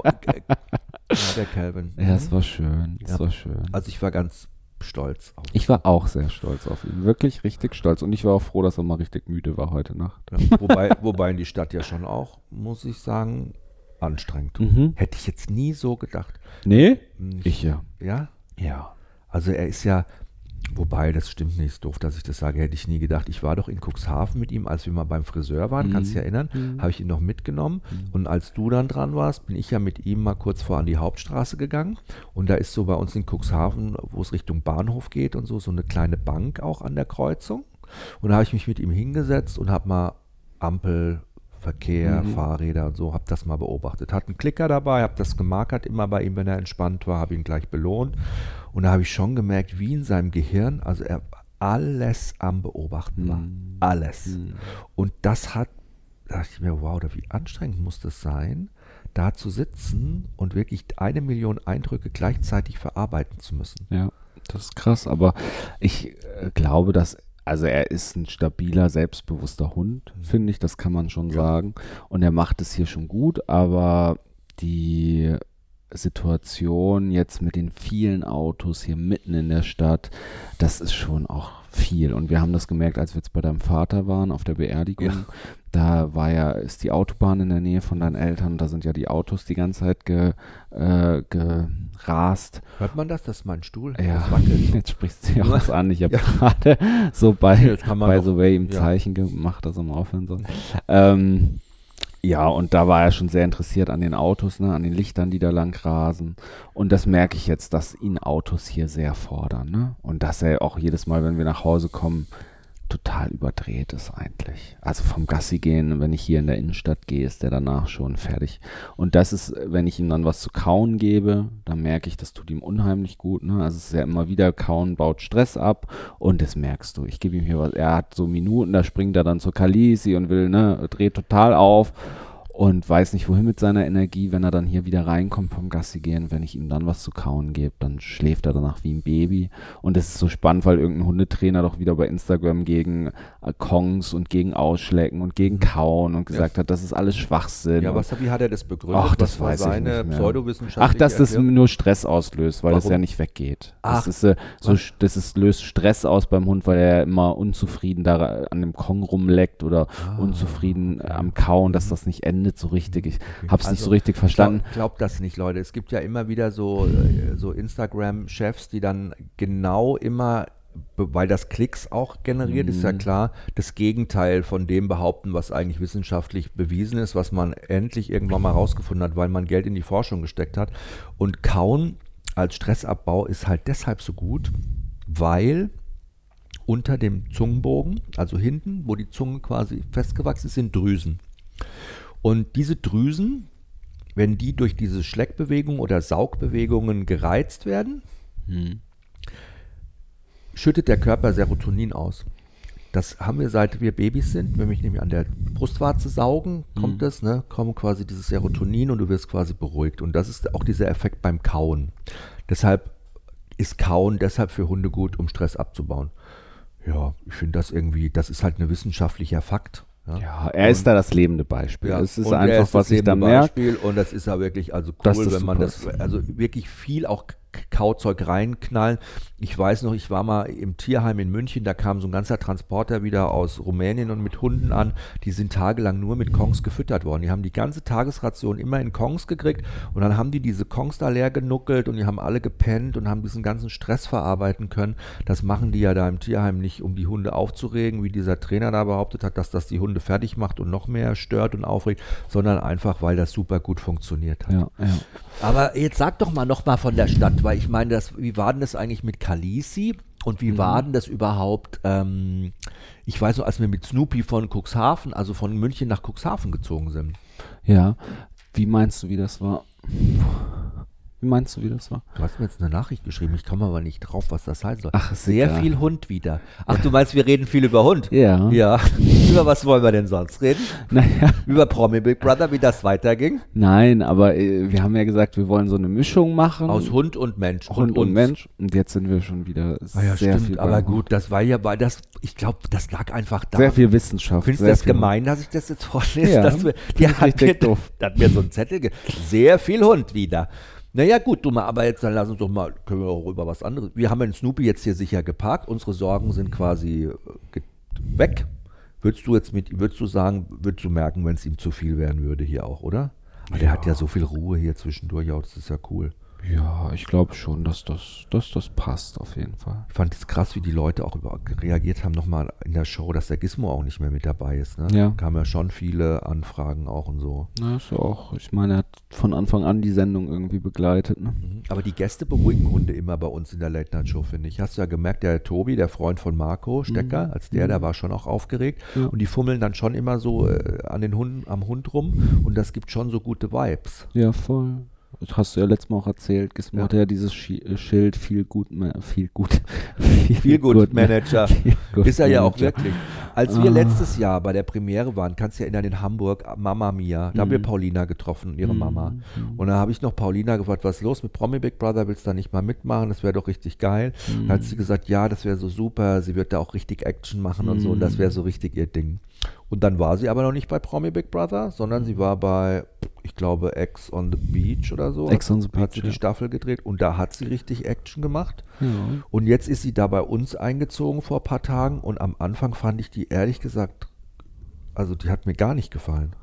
ja, der Calvin. ja, es war schön. Es Ja. war schön. Also ich war ganz stolz. Auf. Ich war auch sehr stolz auf ihn. Wirklich richtig stolz. Und ich war auch froh, dass er mal richtig müde war heute Nacht. Ja, wobei, wobei in die Stadt ja schon auch, muss ich sagen, anstrengend. Mhm. Hätte ich jetzt nie so gedacht. Nee? Hm, Ich ja. Ja, Ja. Also er ist ja, wobei das stimmt nicht, ist doof, dass ich das sage, hätte ich nie gedacht. Ich war doch in Cuxhaven mit ihm, als wir mal beim Friseur waren, kannst du dich erinnern, habe ich ihn noch mitgenommen. Und als du dann dran warst, bin ich ja mit ihm mal kurz vor an die Hauptstraße gegangen. Und da ist so bei uns in Cuxhaven, wo es Richtung Bahnhof geht und so, so eine kleine Bank auch an der Kreuzung. Und da habe ich mich mit ihm hingesetzt und habe mal Ampel, Verkehr, Fahrräder und so, habe das mal beobachtet. Hat einen Klicker dabei, habe das gemarkert immer bei ihm, wenn er entspannt war, habe ihn gleich belohnt. Und da habe ich schon gemerkt, wie in seinem Gehirn, also er alles am Beobachten war. Alles. Und das hat, da dachte ich mir, wow, wie anstrengend muss das sein, da zu sitzen und wirklich eine Million Eindrücke gleichzeitig verarbeiten zu müssen. Ja, das ist krass, aber ich äh, glaube, dass, also er ist ein stabiler, selbstbewusster Hund, finde ich, das kann man schon sagen. Und er macht es hier schon gut, aber die Situation jetzt mit den vielen Autos hier mitten in der Stadt, das ist schon auch viel. Und wir haben das gemerkt, als wir jetzt bei deinem Vater waren auf der Beerdigung. Ja. Da war ja, ist die Autobahn in der Nähe von deinen Eltern, da sind ja die Autos die ganze Zeit ge, äh, gerast. Hört man das? Das ist mein Stuhl. Ja, jetzt sprichst du ja was an. Ich habe Ja. gerade so bei, bei The Way im. Zeichen gemacht, dass er mal aufhören soll. Ähm, ja, und da war er schon sehr interessiert an den Autos, ne, an den Lichtern, die da lang rasen. Und das merke ich jetzt, dass ihn Autos hier sehr fordern. Ne? Und dass er auch jedes Mal, wenn wir nach Hause kommen, total überdreht ist eigentlich. Also vom Gassi gehen, wenn ich hier in der Innenstadt gehe, ist der danach schon fertig. Und das ist, wenn ich ihm dann was zu kauen gebe, dann merke ich, das tut ihm unheimlich gut. Ne? Also es ist ja immer wieder kauen, baut Stress ab und das merkst du. Ich gebe ihm hier was, er hat so Minuten, da springt er dann zur Kalisi und will, ne, dreht total auf und weiß nicht wohin mit seiner Energie, wenn er dann hier wieder reinkommt vom Gassi gehen, wenn ich ihm dann was zu kauen gebe, dann schläft er danach wie ein Baby und es ist so spannend, weil irgendein Hundetrainer doch wieder bei Instagram gegen äh, Kongs und gegen Ausschlecken und gegen Kauen und gesagt hat, das ist alles Schwachsinn. Ja, was, wie hat er das begründet? Ach, das weiß ich nicht mehr. Ach, dass das nur Stress auslöst, weil es Warum? ja nicht weggeht. Ach, das ist, äh, so, das ist, löst Stress aus beim Hund, weil er immer unzufrieden da an dem Kong rumleckt oder Ah, unzufrieden äh, am Kauen, dass das nicht endet so richtig. Ich hab's nicht Also, so richtig verstanden. Glaub, glaubt das nicht, Leute. Es gibt ja immer wieder so, äh, so Instagram-Chefs, die dann genau immer, weil das Klicks auch generiert, ist ja Mhm. klar, das Gegenteil von dem behaupten, was eigentlich wissenschaftlich bewiesen ist, was man endlich irgendwann mal rausgefunden hat, weil man Geld in die Forschung gesteckt hat. Und Kauen als Stressabbau ist halt deshalb so gut, weil unter dem Zungenbogen, also hinten, wo die Zunge quasi festgewachsen ist, sind Drüsen. Und diese Drüsen, wenn die durch diese Schleckbewegungen oder Saugbewegungen gereizt werden, Hm. schüttet der Körper Serotonin aus. Das haben wir seit wir Babys sind. Wenn wir nämlich an der Brustwarze saugen, kommt das, ne, kommt quasi dieses Serotonin und du wirst quasi beruhigt. Und das ist auch dieser Effekt beim Kauen. Deshalb ist Kauen deshalb für Hunde gut, um Stress abzubauen. Ja, ich finde das irgendwie, das ist halt ein wissenschaftlicher Fakt. Ja, Ja, er ist da das lebende Beispiel. Ja, Es ist und einfach, ist was das ich da lebende merke. Beispiel Und das ist ja wirklich also cool, wenn man das, also wirklich viel auch Kauzeug reinknallen. Ich weiß noch, ich war mal im Tierheim in München, da kam so ein ganzer Transporter wieder aus Rumänien und mit Hunden an. Die sind tagelang nur mit Kongs gefüttert worden. Die haben die ganze Tagesration immer in Kongs gekriegt und dann haben die diese Kongs da leer genuckelt und die haben alle gepennt und haben diesen ganzen Stress verarbeiten können. Das machen die ja da im Tierheim nicht, um die Hunde aufzuregen, wie dieser Trainer da behauptet hat, dass das die Hunde fertig macht und noch mehr stört und aufregt, sondern einfach, weil das super gut funktioniert hat. Ja, ja. Aber jetzt sag doch mal noch mal von der Stadt, weil ich meine, das, wie war denn das eigentlich mit Kalisi und wie war denn das überhaupt? Ähm, ich weiß noch, als wir mit Snoopy von Cuxhaven, also von München nach Cuxhaven gezogen sind. ja. Wie meinst du, wie das war? Meinst du, wie das war? Du hast mir jetzt eine Nachricht geschrieben, ich komme aber nicht drauf, was das heißen soll. Ach, sehr egal. viel Hund wieder. Ach, du meinst, wir reden viel über Hund? Ja. Ja. über was wollen wir denn sonst reden? Naja, Über Promi Big Brother, wie das weiterging? nein, aber äh, wir haben ja gesagt, wir wollen so eine Mischung machen. Aus Hund und Mensch. Hund und uns. Mensch. Und jetzt sind wir schon wieder Ah ja, sehr stimmt, viel aber gut, das war ja, weil das, ich glaube, das lag einfach da. Sehr viel Wissenschaft. Findest du das gemein, dass ich das jetzt vorlese? Ja, dass wir, die hat, mir, hat mir so einen Zettel ge Sehr viel Hund wieder. Naja, gut, du mal, aber jetzt dann lass uns doch mal, können wir auch über was anderes. Wir haben den Snoopy jetzt hier sicher geparkt. Unsere Sorgen sind quasi äh, weg. Würdest du jetzt mit, würdest du sagen, würdest du merken, wenn es ihm zu viel werden würde hier auch, oder? Aber der hat ja so viel Ruhe hier zwischendurch auch, das ist ja cool. Ja, ich glaube schon, dass das, dass das passt auf jeden Fall. Ich fand es krass, wie die Leute auch über, reagiert haben nochmal in der Show, dass der Gizmo auch nicht mehr mit dabei ist. Ne? Ja. Kamen ja schon viele Anfragen auch und so. Na, ist ja auch, ich meine, er hat von Anfang an die Sendung irgendwie begleitet. Ne? Mhm. Aber die Gäste beruhigen Hunde immer bei uns in der Late Night Show, finde ich. Hast du ja gemerkt, der Tobi, der Freund von Marco Stecker, als der, der war schon auch aufgeregt. Ja. Und die fummeln dann schon immer so äh, an den Hunden, am Hund rum und das gibt schon so gute Vibes. Ja, voll. Das hast du ja letztes Mal auch erzählt. Gizmo Ja. hat ja dieses äh, Schild viel gut, viel gut, Viel gut Manager. Gut Ist er ja auch wirklich. Als wir Ah. letztes Jahr bei der Premiere waren, kannst du ja erinnern, in Hamburg, Mama Mia, da haben wir Mhm. Paulina getroffen und ihre Mhm. Mama. Und da habe ich noch Paulina gefragt, was ist los mit Promi Big Brother, willst du da nicht mal mitmachen? Das wäre doch richtig geil. Mhm. Da hat sie gesagt, ja, das wäre so super, sie wird da auch richtig Action machen und so und Mhm. das wäre so richtig ihr Ding. Und dann war sie aber noch nicht bei Promi Big Brother, sondern sie war bei, ich glaube, Ex on the Beach oder so. Ex on the Hat Beach, sie die ja. Staffel gedreht und da hat sie richtig Action gemacht. Ja. Und jetzt ist sie da bei uns eingezogen vor ein paar Tagen und am Anfang fand ich die ehrlich gesagt, also die hat mir gar nicht gefallen.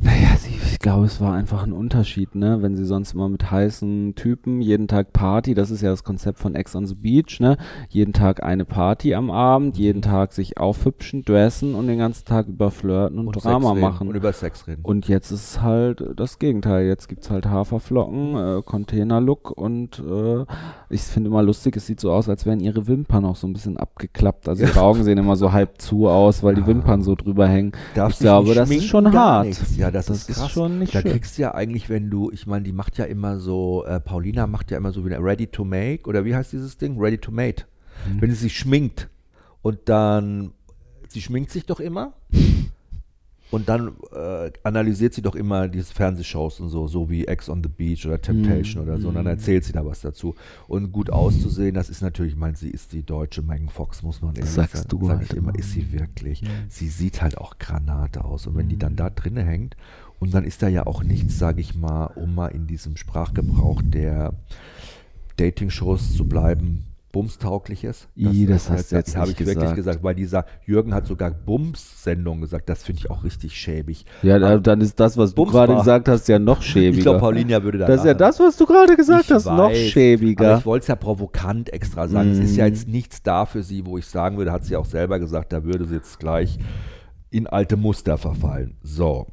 Naja, sie, ich glaube, es war einfach ein Unterschied, ne? Wenn sie sonst immer mit heißen Typen jeden Tag Party, das ist ja das Konzept von Ex on the Beach, ne? Jeden Tag eine Party am Abend, jeden Tag sich aufhübschen, dressen und den ganzen Tag über Flirten und, Sex Drama machen. Und über Sex reden. Und jetzt ist es halt das Gegenteil. Jetzt gibt's halt Haferflocken, äh, Containerlook und äh, ich finde immer lustig, es sieht so aus, als wären ihre Wimpern auch so ein bisschen abgeklappt. Also ihre Augen sehen immer so halb zu aus, weil die Wimpern so drüber hängen. Darf ich glaube, das ist schon hart. nichts. Ja, das, Das ist ist krass. schon nicht da schön. kriegst du ja eigentlich, wenn du, ich meine, die macht ja immer so, äh, Paulina macht ja immer so wie eine Ready to Make oder wie heißt dieses Ding? Ready to Mate. Mhm. Wenn sie sich schminkt und dann, sie schminkt sich doch immer und dann äh, analysiert sie doch immer diese Fernsehshows und so, so wie Ex on the Beach oder Temptation Mhm. oder so und dann erzählt sie da was dazu. Und gut auszusehen, das ist natürlich, ich meine, sie ist die deutsche Megan Fox, muss man ehrlich sagst sagen. du Sag halt ich immer, ist sie wirklich. Sie sieht halt auch Granate aus. Und wenn die Mhm. dann da drinne hängt, und dann ist da ja auch nichts, sage ich mal, um mal in diesem Sprachgebrauch der Dating-Shows zu bleiben, bumstaugliches. I, das hast du jetzt habe ich wirklich gesagt. gesagt, weil dieser Jürgen hat sogar Bums-Sendung gesagt. Das finde ich auch richtig schäbig. Ja, da, dann ist das, was du Bumsbar. gerade gesagt hast, ja noch schäbiger. Ich glaube, Paulinia würde da das ist ja das, was du gerade gesagt Ich hast, noch weiß, schäbiger. Aber ich wollte es ja provokant extra sagen. Es ist ja Mhm. jetzt nichts da für sie, wo ich sagen würde, hat sie auch selber gesagt, da würde sie jetzt gleich in alte Muster verfallen. So.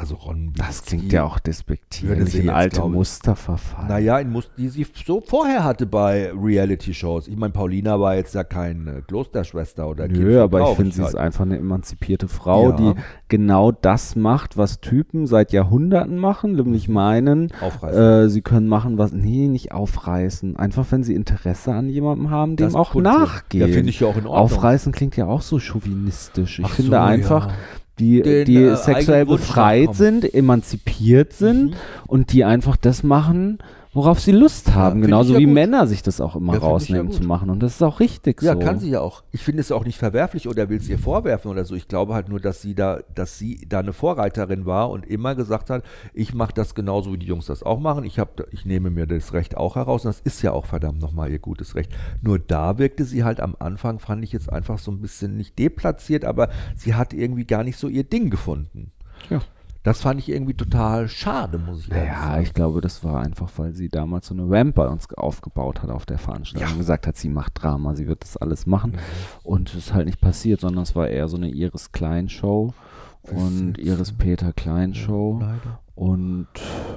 Also Ron das klingt ja auch despektierlich in alte glaub ich- Muster verfallen. Naja, in Muster, die sie so vorher hatte bei Reality-Shows. Ich meine, Paulina war jetzt ja keine Klosterschwester oder Kind Nö, von aber ich finde, sie Traurigkeit. ist einfach eine emanzipierte Frau, Ja. die genau das macht, was Typen seit Jahrhunderten machen, nämlich meinen, Aufreißen. äh, sie können machen, was, nee, nicht aufreißen. Einfach, wenn sie Interesse an jemandem haben, dem Das auch nachgehen. Ja, finde ich ja auch in Ordnung. Aufreißen klingt ja auch so chauvinistisch. Ich Ach finde so, einfach, ja. Die, Den, die äh, sexuell befreit sind, emanzipiert sind Mhm. und die einfach das machen, worauf sie Lust haben, find genauso ja wie gut. Männer sich das auch immer Ja, ja rausnehmen zu machen. Und das ist auch richtig Ja, so. kann sie ja auch. Ich finde es auch nicht verwerflich oder will es ihr vorwerfen oder so. Ich glaube halt nur, dass sie da, dass sie da eine Vorreiterin war und immer gesagt hat, ich mache das genauso, wie die Jungs das auch machen. Ich, hab, ich nehme mir das Recht auch heraus. Und das ist ja auch verdammt nochmal ihr gutes Recht. Nur da wirkte sie halt am Anfang, fand ich jetzt einfach so ein bisschen nicht deplatziert, aber sie hat irgendwie gar nicht so ihr Ding gefunden. Ja. Das fand ich irgendwie total schade, muss ich ehrlich Ja, sagen. ich glaube, das war einfach, weil sie damals so eine Ramp bei uns aufgebaut hat auf der Veranstaltung. Ja. Und gesagt hat, sie macht Drama, sie wird das alles machen. Mhm. Und es ist halt nicht passiert, sondern es war eher so eine Iris Klein Show und Iris Peter Klein Show. Leider. Und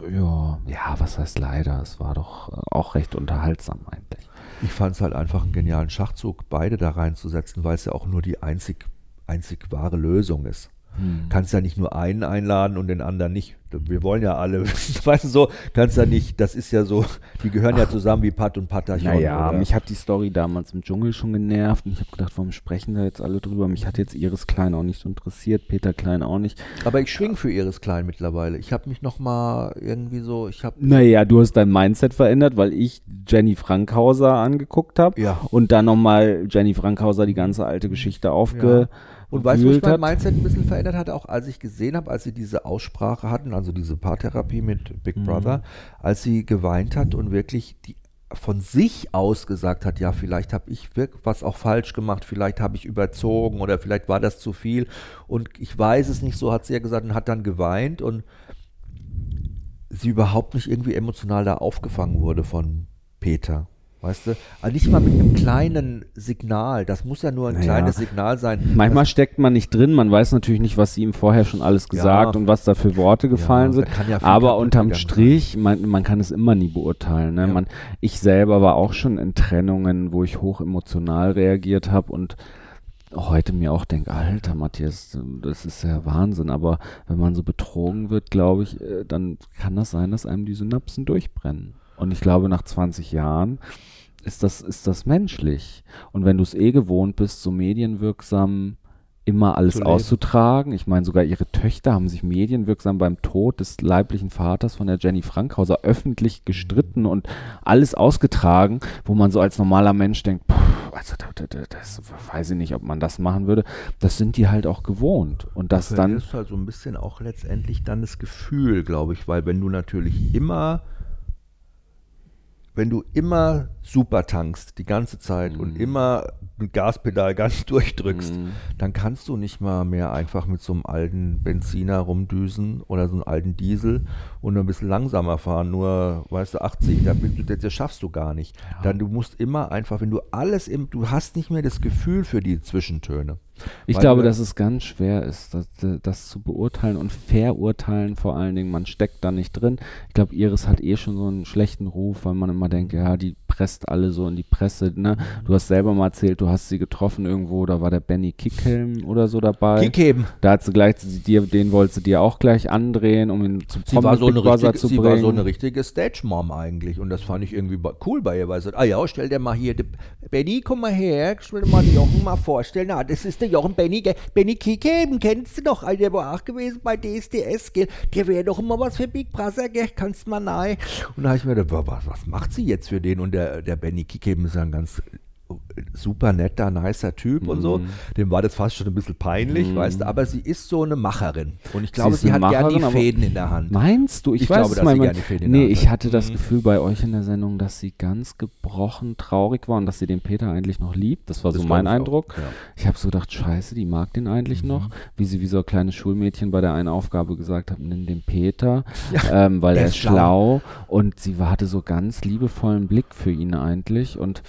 ja, ja, was heißt leider? Es war doch äh, auch recht unterhaltsam eigentlich. Ich fand es halt einfach einen genialen Schachzug, beide da reinzusetzen, weil es ja auch nur die einzig, einzig wahre Lösung ist. Hm. Kannst ja nicht nur einen einladen und den anderen nicht. Wir wollen ja alle, weißt du so, kannst ja nicht, das ist ja so, die gehören ja zusammen wie Pat und Patachon. Naja, oder? mich hat die Story damals im Dschungel schon genervt und ich habe gedacht, warum sprechen da jetzt alle drüber? Mich hat jetzt Iris Klein auch nicht so interessiert, Peter Klein auch nicht. Aber ich schwing für Iris Klein mittlerweile. Ich habe mich noch mal irgendwie so, ich habe Naja, du hast dein Mindset verändert, weil ich Jenny Frankhauser angeguckt habe Ja. und dann nochmal Jenny Frankhauser die ganze alte Geschichte aufge Und weißt du, was mein hat. Mindset ein bisschen verändert hatte? Auch als ich gesehen habe, als sie diese Aussprache hatten, also diese Paartherapie mit Big Mhm. Brother, als sie geweint hat und wirklich die von sich aus gesagt hat, ja, vielleicht habe ich was auch falsch gemacht, vielleicht habe ich überzogen oder vielleicht war das zu viel und ich weiß es nicht, so hat sie ja gesagt und hat dann geweint und sie überhaupt nicht irgendwie emotional da aufgefangen wurde von Peter. Weißt du? Also nicht mal mit einem kleinen Signal. Das muss ja nur ein Naja. kleines Signal sein. Manchmal steckt man nicht drin, man weiß natürlich nicht, was sie ihm vorher schon alles gesagt Ja. und was da für Worte gefallen da sind. ja Aber unterm Strich, man, man kann es immer nie beurteilen. Ne? Ja. Man, ich selber war auch schon in Trennungen, wo ich hoch emotional reagiert habe und heute mir auch denke, alter Matthias, das ist ja Wahnsinn. Aber wenn man so betrogen wird, glaube ich, äh, dann kann das sein, dass einem die Synapsen durchbrennen. Und ich glaube, nach 20 Jahren ist das, ist das menschlich. Und wenn du es eh gewohnt bist, so medienwirksam immer alles auszutragen. Ich meine, sogar ihre Töchter haben sich medienwirksam beim Tod des leiblichen Vaters von der Jenny Frankhauser öffentlich gestritten und alles ausgetragen, wo man so als normaler Mensch denkt, also das, das, das weiß ich nicht, ob man das machen würde. Das sind die halt auch gewohnt. Und das Du dann, verlierst halt so ein bisschen auch letztendlich dann das Gefühl, glaube ich, weil wenn du natürlich immer, wenn du immer super tankst die ganze Zeit und immer ein Gaspedal ganz durchdrückst, Mhm. dann kannst du nicht mal mehr einfach mit so einem alten Benziner rumdüsen oder so einem alten Diesel und nur ein bisschen langsamer fahren, nur, weißt du, 80, da bist du, das, das schaffst du gar nicht. Dann du musst immer einfach, wenn du alles im, du hast nicht mehr das Gefühl für die Zwischentöne. Ich Weil glaube, dass es ganz schwer ist, das, das zu beurteilen und verurteilen vor allen Dingen. Man steckt da nicht drin. Ich glaube, Iris hat eh schon so einen schlechten Ruf, weil man immer denkt, ja, die presst alle so in die Presse. Ne? Du hast selber mal erzählt, du hast sie getroffen irgendwo, da war der Benny Kickhelm oder so dabei. Kick heben. Da hat sie gleich, sie dir, den wollte sie dir auch gleich andrehen, um ihn zum Sie war, so eine richtige, zu sie bringen. war so eine richtige Stage-Mom eigentlich und das fand ich irgendwie cool bei ihr, weil sie sagt, ah ja, stell dir mal hier, Benny, komm mal her, ich will dir mal den Jochen mal vorstellen, na, das ist der Jochen Benny? Benny Kiekeben, kennst du doch, der war auch gewesen bei DSDS, gell, der wäre doch immer was für Big Brother, gell, kannst mal nahe. Und da habe ich mir gedacht, was, was macht sie jetzt für den und der, der Benny Kiekeben ist ja ein ganz super netter, nicer Typ und so. Mhm. Dem war das fast schon ein bisschen peinlich, weißt du, aber sie ist so eine Macherin. Und ich glaube, sie, eine hat gerne die Macherin, aber- Fäden in der Hand. Meinst du? Ich, Ich weiß glaube, dass sie manchmal- gerne Fäden in der Nee, Hand ich hat. hatte das Mhm. Gefühl bei euch in der Sendung, dass sie ganz gebrochen traurig war und dass sie den Peter eigentlich noch liebt. Das war Das so mein ich Eindruck. ja. Ich habe so gedacht, scheiße, die mag den eigentlich noch. Wie sie wie so ein kleines Schulmädchen bei der einen Aufgabe gesagt hat, nimm den Peter, ähm, weil der er ist ist schlau. Und sie hatte so ganz liebevollen Blick für ihn eigentlich. Und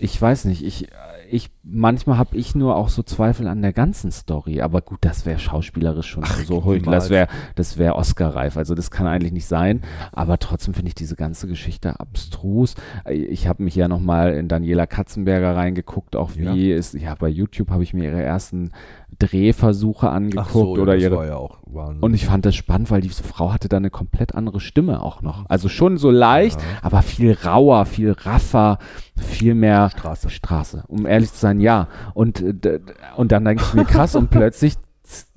ich weiß nicht, ich, ich manchmal habe ich nur auch so Zweifel an der ganzen Story, aber gut, das wäre schauspielerisch schon so hoch. Das wäre das wäre Oscar-reif, also das kann eigentlich nicht sein, aber trotzdem finde ich diese ganze Geschichte abstrus. Ich habe mich ja noch mal in Daniela Katzenberger reingeguckt, auch wie Ja. ist ja bei YouTube habe ich mir ihre ersten Drehversuche angeguckt Ach so, ja, oder das ihre war ja und ich fand das spannend, weil diese Frau hatte da eine komplett andere Stimme auch noch. Also schon so leicht, Ja. aber viel rauer, viel raffer, viel mehr Straße. Straße. Um ehrlich zu sein, ja. Und, äh, und dann denke ich mir krass und plötzlich,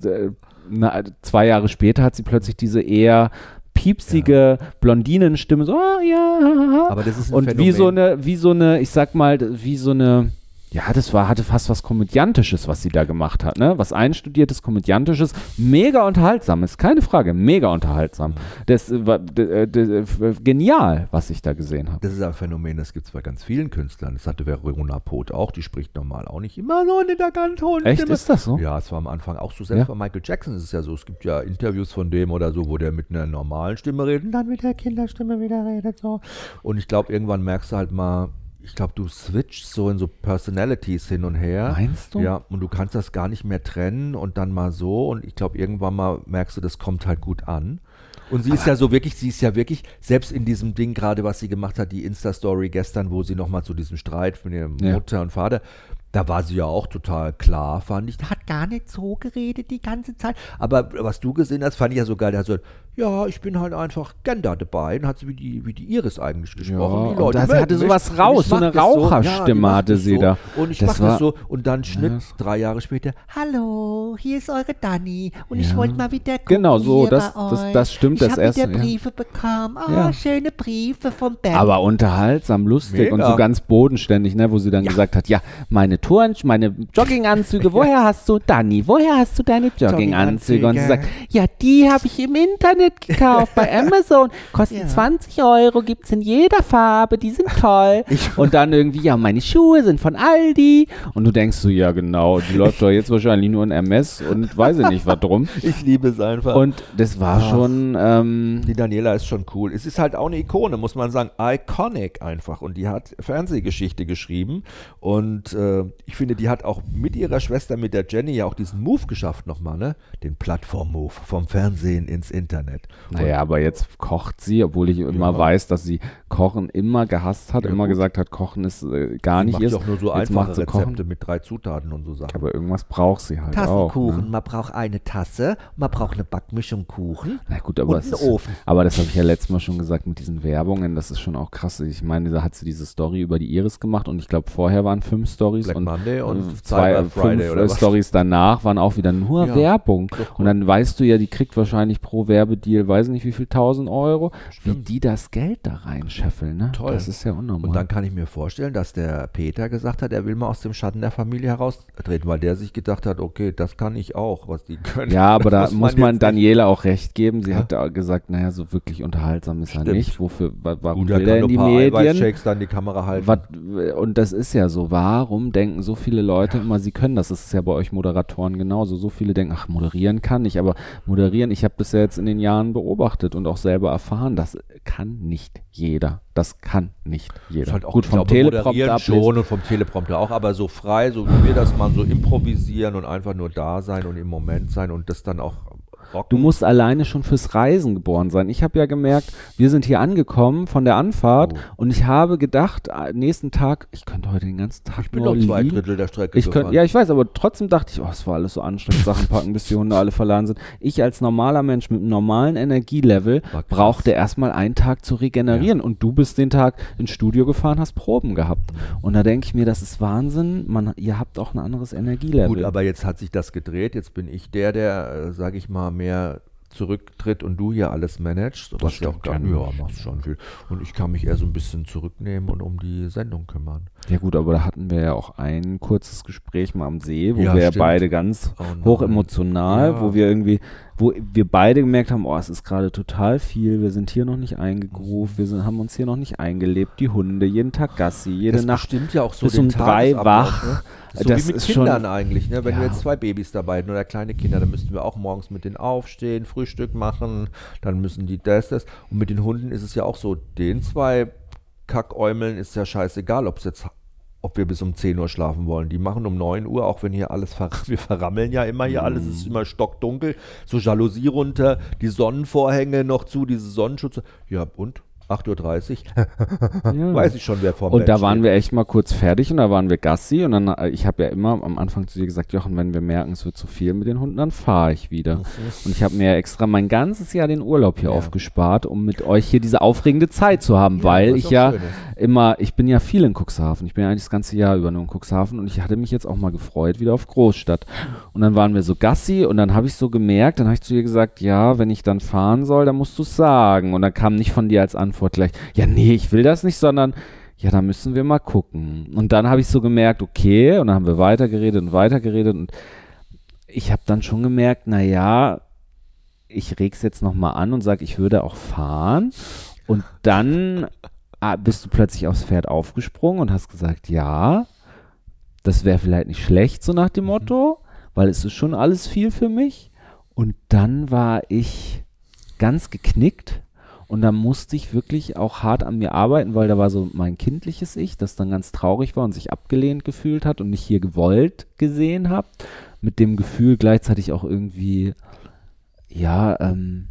äh, na, zwei Jahre später hat sie plötzlich diese eher piepsige Blondinenstimme, so, ah, ja. Aber das ist ein Und Phänomen. wie so eine, wie so eine, ich sag mal, wie so eine, ja, das war, hatte fast was Komödiantisches, was sie da gemacht hat, ne? Was einstudiertes, Komödiantisches, mega unterhaltsam, ist keine Frage, mega unterhaltsam. Das äh, war d- d- genial, was ich da gesehen habe. Das ist ein Phänomen, das gibt es bei ganz vielen Künstlern. Das hatte Verona Poth auch, die spricht normal auch nicht immer so in der hohen Echt, ist das so? Ja, es war am Anfang auch so. Selbst Ja? bei Michael Jackson ist es ja so. Es gibt ja Interviews von dem oder so, wo der mit einer normalen Stimme redet und dann mit der Kinderstimme wieder redet. So. Und ich glaube, irgendwann merkst du halt mal, ich glaube, du switchst so in so Personalities hin und her. Meinst du? Ja, und du kannst das gar nicht mehr trennen und dann mal so. Und ich glaube, irgendwann mal merkst du, das kommt halt gut an. Und sie ist ja so wirklich, sie ist ja wirklich, selbst in diesem Ding gerade, was sie gemacht hat, die Insta-Story gestern, wo sie nochmal zu diesem Streit mit ihrer Ja. Mutter und Vater, da war sie ja auch total klar, fand ich. Hat gar nicht so geredet die ganze Zeit. Aber was du gesehen hast, fand ich ja so geil. Der hat so, ja, ich bin halt einfach Gender dabei. Und hat sie wie die, wie die Iris eigentlich gesprochen. die und Leute da mögen hatte sowas Und raus, ich so eine das so. Raucherstimme die macht hatte das sie so. da. Und ich Das mach war- das so. Und dann Schnitt Ja. drei Jahre später. Hallo, hier ist eure Dani. Und ich Ja. wollte mal wieder gucken Genau, so, das- das- das stimmt, ich das erste, wieder ja. Briefe bekommen. Ja. schöne Briefe von Ben. Aber unterhaltsam, lustig und Mega. so ganz bodenständig, ne, wo sie dann gesagt hat, ja, meine Turn, meine Jogginganzüge, woher hast du, Dani, woher hast du deine Jogginganzüge? Und sie sagt, ja, die habe ich im Internet gekauft bei Amazon, kosten Ja. 20 Euro, gibt's in jeder Farbe, die sind toll. und dann irgendwie, ja, meine Schuhe sind von Aldi. Und du denkst so, ja, genau, die läuft doch jetzt wahrscheinlich nur in MS und weiß ich nicht was drum. Ich liebe es einfach. Und das war Ach. schon, ähm, Die Daniela ist schon cool. Es ist halt auch eine Ikone, muss man sagen. Iconic einfach. Und die hat Fernsehgeschichte geschrieben. Und äh, ich finde, die hat auch mit ihrer Schwester, mit der Jenny, ja auch diesen Move geschafft nochmal, ne? Den Plattform-Move vom Fernsehen ins Internet. Und Naja, aber jetzt kocht sie, obwohl ich immer Ja. weiß, dass sie Kochen immer gehasst hat, Ja, immer gut. gesagt hat, Kochen ist äh, gar nicht macht ihr. ja auch nur so Jetzt einfache macht sie Rezepte Kochen. mit drei Zutaten und so Sachen. Aber irgendwas braucht sie halt Tassenkuchen, auch. Ne? man braucht eine Tasse, man braucht eine Backmischung Kuchen Na gut, aber, und einen ist, Ofen. aber das habe ich ja letztes Mal schon gesagt mit diesen Werbungen, das ist schon auch krass. Ich meine, da hat sie diese Story über die Iris gemacht und ich glaube, vorher waren fünf Stories und Monday und äh, zwei, Cyber Friday fünf äh? Stories danach waren auch wieder nur Ja, Werbung. Und dann weißt du ja, die kriegt wahrscheinlich pro Werbedeal, weiß nicht wie viel, tausend Euro, wie Stimmt. die das Geld da reinscheffeln. Ne? Toll. Das ist ja unnormal. Und dann kann ich mir vorstellen, dass der Peter gesagt hat, er will mal aus dem Schatten der Familie heraustreten, weil der sich gedacht hat, okay, das kann ich auch, was die können. Ja, aber da muss man nicht- Daniela auch recht geben. Sie Ja. hat da gesagt, naja, so wirklich unterhaltsam ist er Stimmt. nicht. Wofür, wa warum Gut, er will er in die Medien? Dann die Kamera halten. Was, und das ist ja so. Warum denken so viele Leute immer, sie können das? Das ist ja bei euch Moderatoren genauso. So viele denken, ach, moderieren kann ich. Aber moderieren, ich habe ja jetzt in den Jahren beobachtet und auch selber erfahren, das kann nicht jeder. Das kann nicht jeder. Halt auch, Gut, vom Teleprompter schon und vom Teleprompter auch, aber so frei, so wie wir das mal so improvisieren und einfach nur da sein und im Moment sein und das dann auch rocken. Du musst alleine schon fürs Reisen geboren sein. Ich habe ja gemerkt, wir sind hier angekommen von der Anfahrt Oh. und ich habe gedacht, äh, nächsten Tag, ich könnte heute den ganzen Tag ich bin nur noch zwei. Drittel der Strecke Ich könnte, ja, ich weiß, aber trotzdem dachte ich, oh, es war alles so anstrengend, Sachen packen, bis die Hunde alle verladen sind. Ich als normaler Mensch mit einem normalen Energielevel brauchte erstmal einen Tag zu regenerieren und du bist den Tag ins Studio gefahren, hast Proben gehabt. Und da denke ich mir, das ist Wahnsinn, man, ihr habt auch ein anderes Energielevel. Gut, aber jetzt hat sich das gedreht. Jetzt bin ich der, der, äh, sage ich mal, mehr zurücktritt und du hier alles managst. Was ja auch gar ja machst schon viel. Und ich kann mich eher so ein bisschen zurücknehmen und um die Sendung kümmern. Ja gut, aber da hatten wir ja auch ein kurzes Gespräch mal am See, wo Ja, wir stimmt. beide ganz Oh emotional, Ja. wo wir irgendwie, wo wir beide gemerkt haben, oh, es ist gerade total viel, wir sind hier noch nicht eingegroovt, wir sind, haben uns hier noch nicht eingelebt, die Hunde, jeden Tag Gassi, jede das Nacht. bestimmt ja auch so bis um drei Tagesablauf, wach. Ne? Das ist so Das wie mit ist schon- Kindern eigentlich. Ne? Wenn Ja. wir jetzt zwei Babys dabei hätten oder kleine Kinder, dann müssten wir auch morgens mit denen aufstehen, Frühstück machen, dann müssen die das, das. Und mit den Hunden ist es ja auch so, den zwei Kackäumeln ist ja scheißegal, ob es jetzt ob wir bis um 10 Uhr schlafen wollen. Die machen um 9 Uhr, auch wenn hier alles ver wir verrammeln ja immer hier alles, es ist immer stockdunkel, so Jalousie runter, die Sonnenvorhänge noch zu, diese Sonnenschutz. Ja, und? 8.30 Uhr, ja. weiß ich schon, wer vor Und da waren steht. wir echt mal kurz fertig und da waren wir Gassi und dann, äh, ich habe ja immer am Anfang zu dir gesagt, Jochen, wenn wir merken, es wird zu viel mit den Hunden, dann fahre ich wieder. Und ich habe mir extra mein ganzes Jahr den Urlaub hier ja. aufgespart, um mit euch hier diese aufregende Zeit zu haben, ja, weil ich ja immer, ich bin ja viel in Cuxhaven, ich bin ja eigentlich das ganze Jahr über nur in Cuxhaven und ich hatte mich jetzt auch mal gefreut wieder auf Großstadt. Und dann waren wir so Gassi und dann habe ich so gemerkt, dann habe ich zu dir gesagt, ja, wenn ich dann fahren soll, dann musst du es sagen. Und dann kam nicht von dir als Antwort gleich, ja, nee, ich will das nicht, sondern ja, da müssen wir mal gucken. Und dann habe ich so gemerkt, okay, und dann haben wir weitergeredet und weitergeredet und ich habe dann schon gemerkt, na ja, ich reg's jetzt noch mal an und sage, ich würde auch fahren. Und dann ah, bist du plötzlich aufs Pferd aufgesprungen und hast gesagt, ja, das wäre vielleicht nicht schlecht, so nach dem mhm. Motto, weil es ist schon alles viel für mich. Und dann war ich ganz geknickt und da musste ich wirklich auch hart an mir arbeiten, weil da war so mein kindliches Ich, das dann ganz traurig war und sich abgelehnt gefühlt hat und nicht hier gewollt gesehen habe. Mit dem Gefühl gleichzeitig auch irgendwie, ja, ähm,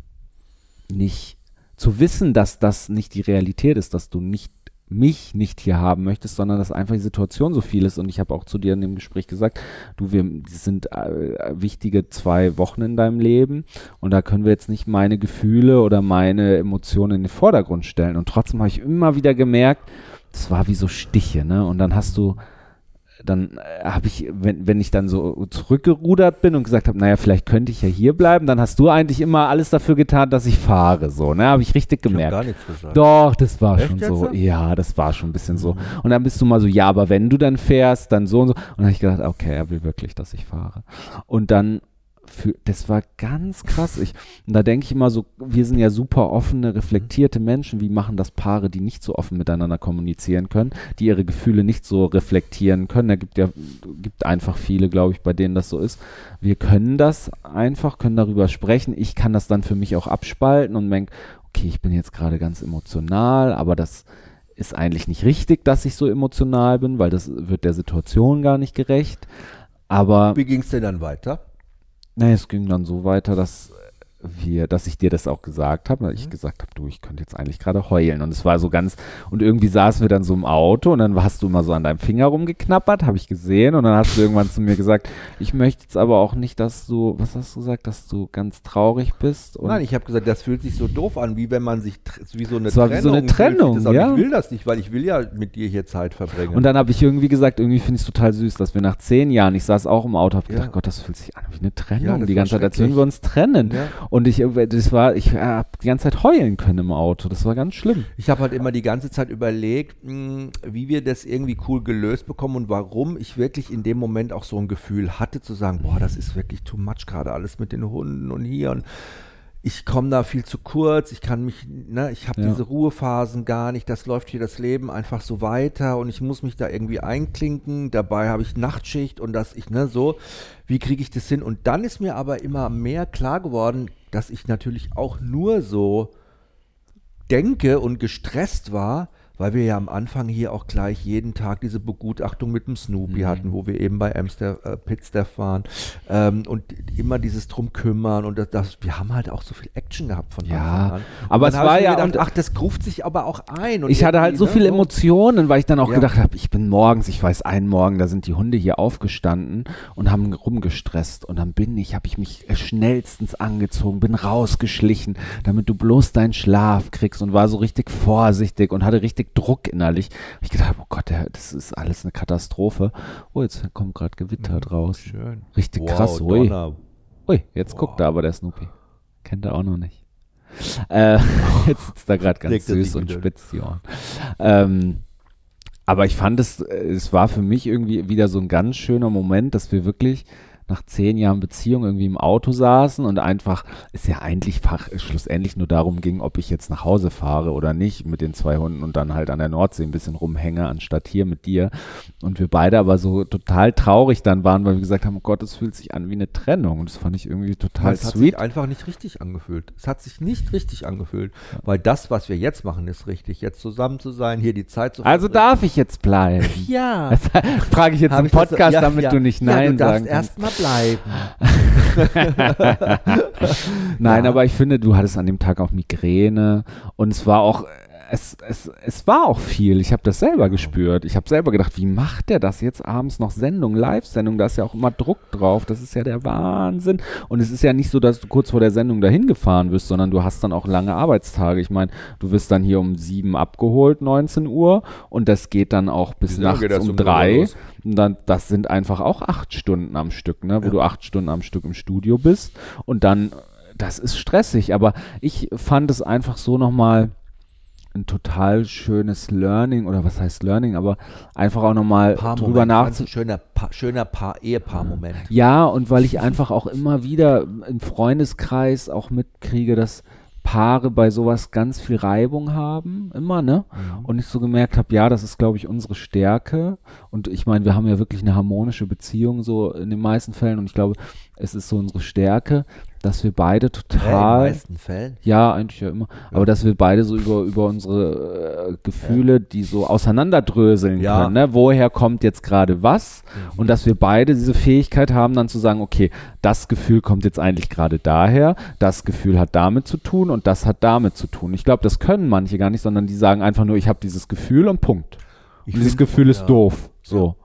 nicht zu wissen, dass das nicht die Realität ist, dass du nicht mich nicht hier haben möchtest, sondern dass einfach die Situation so viel ist. Und ich habe auch zu dir in dem Gespräch gesagt, du, wir sind äh, wichtige zwei Wochen in deinem Leben und da können wir jetzt nicht meine Gefühle oder meine Emotionen in den Vordergrund stellen. Und trotzdem habe ich immer wieder gemerkt, das war wie so Stiche, ne? Und dann hast du dann äh, habe ich, wenn, wenn ich dann so zurückgerudert bin und gesagt habe, naja, vielleicht könnte ich ja hier bleiben, dann hast du eigentlich immer alles dafür getan, dass ich fahre, so, ne, habe ich richtig gemerkt. Ich gar nichts gesagt. Doch, das war Echt schon so, jetzt? ja, das war schon ein bisschen so. Mhm. Und dann bist du mal so, ja, aber wenn du dann fährst, dann so und so. Und dann habe ich gedacht, okay, er will wirklich, dass ich fahre. Und dann für, das war ganz krass. Ich, und da denke ich immer so, wir sind ja super offene, reflektierte Menschen. Wie machen das Paare, die nicht so offen miteinander kommunizieren können, die ihre Gefühle nicht so reflektieren können? Da gibt ja, gibt einfach viele, glaube ich, bei denen das so ist. Wir können das einfach, können darüber sprechen. Ich kann das dann für mich auch abspalten und denke, okay, ich bin jetzt gerade ganz emotional, aber das ist eigentlich nicht richtig, dass ich so emotional bin, weil das wird der Situation gar nicht gerecht. Aber. Wie ging es denn dann weiter? Nee, es ging dann so weiter, dass wir, dass ich dir das auch gesagt habe, weil ich mhm. gesagt habe, du, ich könnte jetzt eigentlich gerade heulen. Und es war so ganz, und irgendwie saßen wir dann so im Auto und dann hast du immer so an deinem Finger rumgeknappert, habe ich gesehen. Und dann hast du irgendwann zu mir gesagt, ich möchte jetzt aber auch nicht, dass du, was hast du gesagt, dass du ganz traurig bist. Nein, ich habe gesagt, das fühlt sich so doof an, wie wenn man sich, wie so eine Trennung. Wie so eine Trennung, ja. Ich will das nicht, weil ich will ja mit dir hier Zeit verbringen. Und dann habe ich irgendwie gesagt, irgendwie finde ich es total süß, dass wir nach zehn Jahren, ich saß auch im Auto, habe ja. gedacht, Gott, das fühlt sich an wie eine Trennung. Ja, die ganze Zeit, als würden wir uns trennen. Ja. Und ich, äh, das war, ich habe die ganze Zeit heulen können im Auto. Das war ganz schlimm. Ich habe halt immer die ganze Zeit überlegt, mh, hm, wie wir das irgendwie cool gelöst bekommen und warum ich wirklich in dem Moment auch so ein Gefühl hatte zu sagen, boah, das ist wirklich too much gerade alles mit den Hunden und hier und ich komme da viel zu kurz, ich kann mich, ne, ich habe ja. diese Ruhephasen gar nicht, das läuft hier das Leben einfach so weiter und ich muss mich da irgendwie einklinken, dabei habe ich Nachtschicht und das ich, ne, so, wie kriege ich das hin? Und dann ist mir aber immer mehr klar geworden, dass ich natürlich auch nur so denke und gestresst war, weil wir ja am Anfang hier auch gleich jeden Tag diese Begutachtung mit dem Snoopy mhm. hatten, wo wir eben bei Amster, äh, Pitstaff waren ähm, und immer dieses drum kümmern und das, das, wir haben halt auch so viel Action gehabt von ja, Anfang an. Und aber es war ja gedacht, ach, das ruft sich aber auch ein. ich hatte halt so ne, viele Emotionen, weil ich dann auch ja. gedacht habe, ich bin morgens, ich weiß einen Morgen, da sind die Hunde hier aufgestanden und haben rumgestresst und dann bin ich, habe ich mich schnellstens angezogen, bin rausgeschlichen, damit du bloß deinen Schlaf kriegst und war so richtig vorsichtig und hatte richtig Druck innerlich. Ich gedacht, oh Gott, das ist alles eine Katastrophe. Oh, jetzt kommt gerade Gewitter mhm, draus. Schön. Richtig wow, krass. Ui. Ui, jetzt wow. guckt da aber der Snoopy. Kennt er auch noch nicht. Äh, jetzt sitzt er gerade ganz süß und spitzt die Ohren. Ähm, aber ich fand es, es war für mich irgendwie wieder so ein ganz schöner Moment, dass wir wirklich nach zehn Jahren Beziehung irgendwie im Auto saßen und einfach ist ja eigentlich fach, schlussendlich nur darum ging, ob ich jetzt nach Hause fahre oder nicht mit den zwei Hunden und dann halt an der Nordsee ein bisschen rumhänge, anstatt hier mit dir. Und wir beide aber so total traurig dann waren, weil wir gesagt haben, oh Gott, es fühlt sich an wie eine Trennung. Und das fand ich irgendwie total es sweet. Es hat sich einfach nicht richtig angefühlt. Es hat sich nicht richtig angefühlt, ja. weil das, was wir jetzt machen, ist richtig. Jetzt zusammen zu sein, hier die Zeit zu Also darf ich jetzt bleiben? Ja. Das frage ich jetzt Hab im Podcast, das, ja, damit ja. du nicht Nein ja, du darfst sagen bleiben. Nein, ja. aber ich finde, du hattest an dem Tag auch Migräne und es war auch es, es, es war auch viel. Ich habe das selber gespürt. Ich habe selber gedacht, wie macht der das jetzt abends noch Sendung, Live-Sendung? Da ist ja auch immer Druck drauf. Das ist ja der Wahnsinn. Und es ist ja nicht so, dass du kurz vor der Sendung dahin gefahren wirst, sondern du hast dann auch lange Arbeitstage. Ich meine, du wirst dann hier um sieben abgeholt, 19 Uhr. Und das geht dann auch bis nachts um um drei. Und dann, das sind einfach auch acht Stunden am Stück, ne? wo du acht Stunden am Stück im Studio bist. Und dann, das ist stressig. Aber ich fand es einfach so nochmal ein total schönes Learning oder was heißt Learning, aber einfach auch nochmal drüber nachzudenken. ein schöner, pa schöner Paar Ehepaar-Moment. Ja, und weil ich einfach auch immer wieder im Freundeskreis auch mitkriege, dass Paare bei sowas ganz viel Reibung haben, immer, ne? Und ich so gemerkt habe, ja, das ist, glaube ich, unsere Stärke. Und ich meine, wir haben ja wirklich eine harmonische Beziehung so in den meisten Fällen. Und ich glaube, es ist so unsere Stärke, dass wir beide Ja, in total meisten Fällen. ja, eigentlich ja immer. Aber dass wir beide so über, über unsere äh, Gefühle, die so auseinanderdröseln Ja. können. Ne? Woher kommt jetzt gerade was? Und dass wir beide diese Fähigkeit haben, dann zu sagen, okay, das Gefühl kommt jetzt eigentlich gerade daher, das Gefühl hat damit zu tun und das hat damit zu tun. Ich glaube, das können manche gar nicht, sondern die sagen einfach nur, ich habe dieses Gefühl und Punkt. Ich und dieses Gefühl ist ja. doof. So.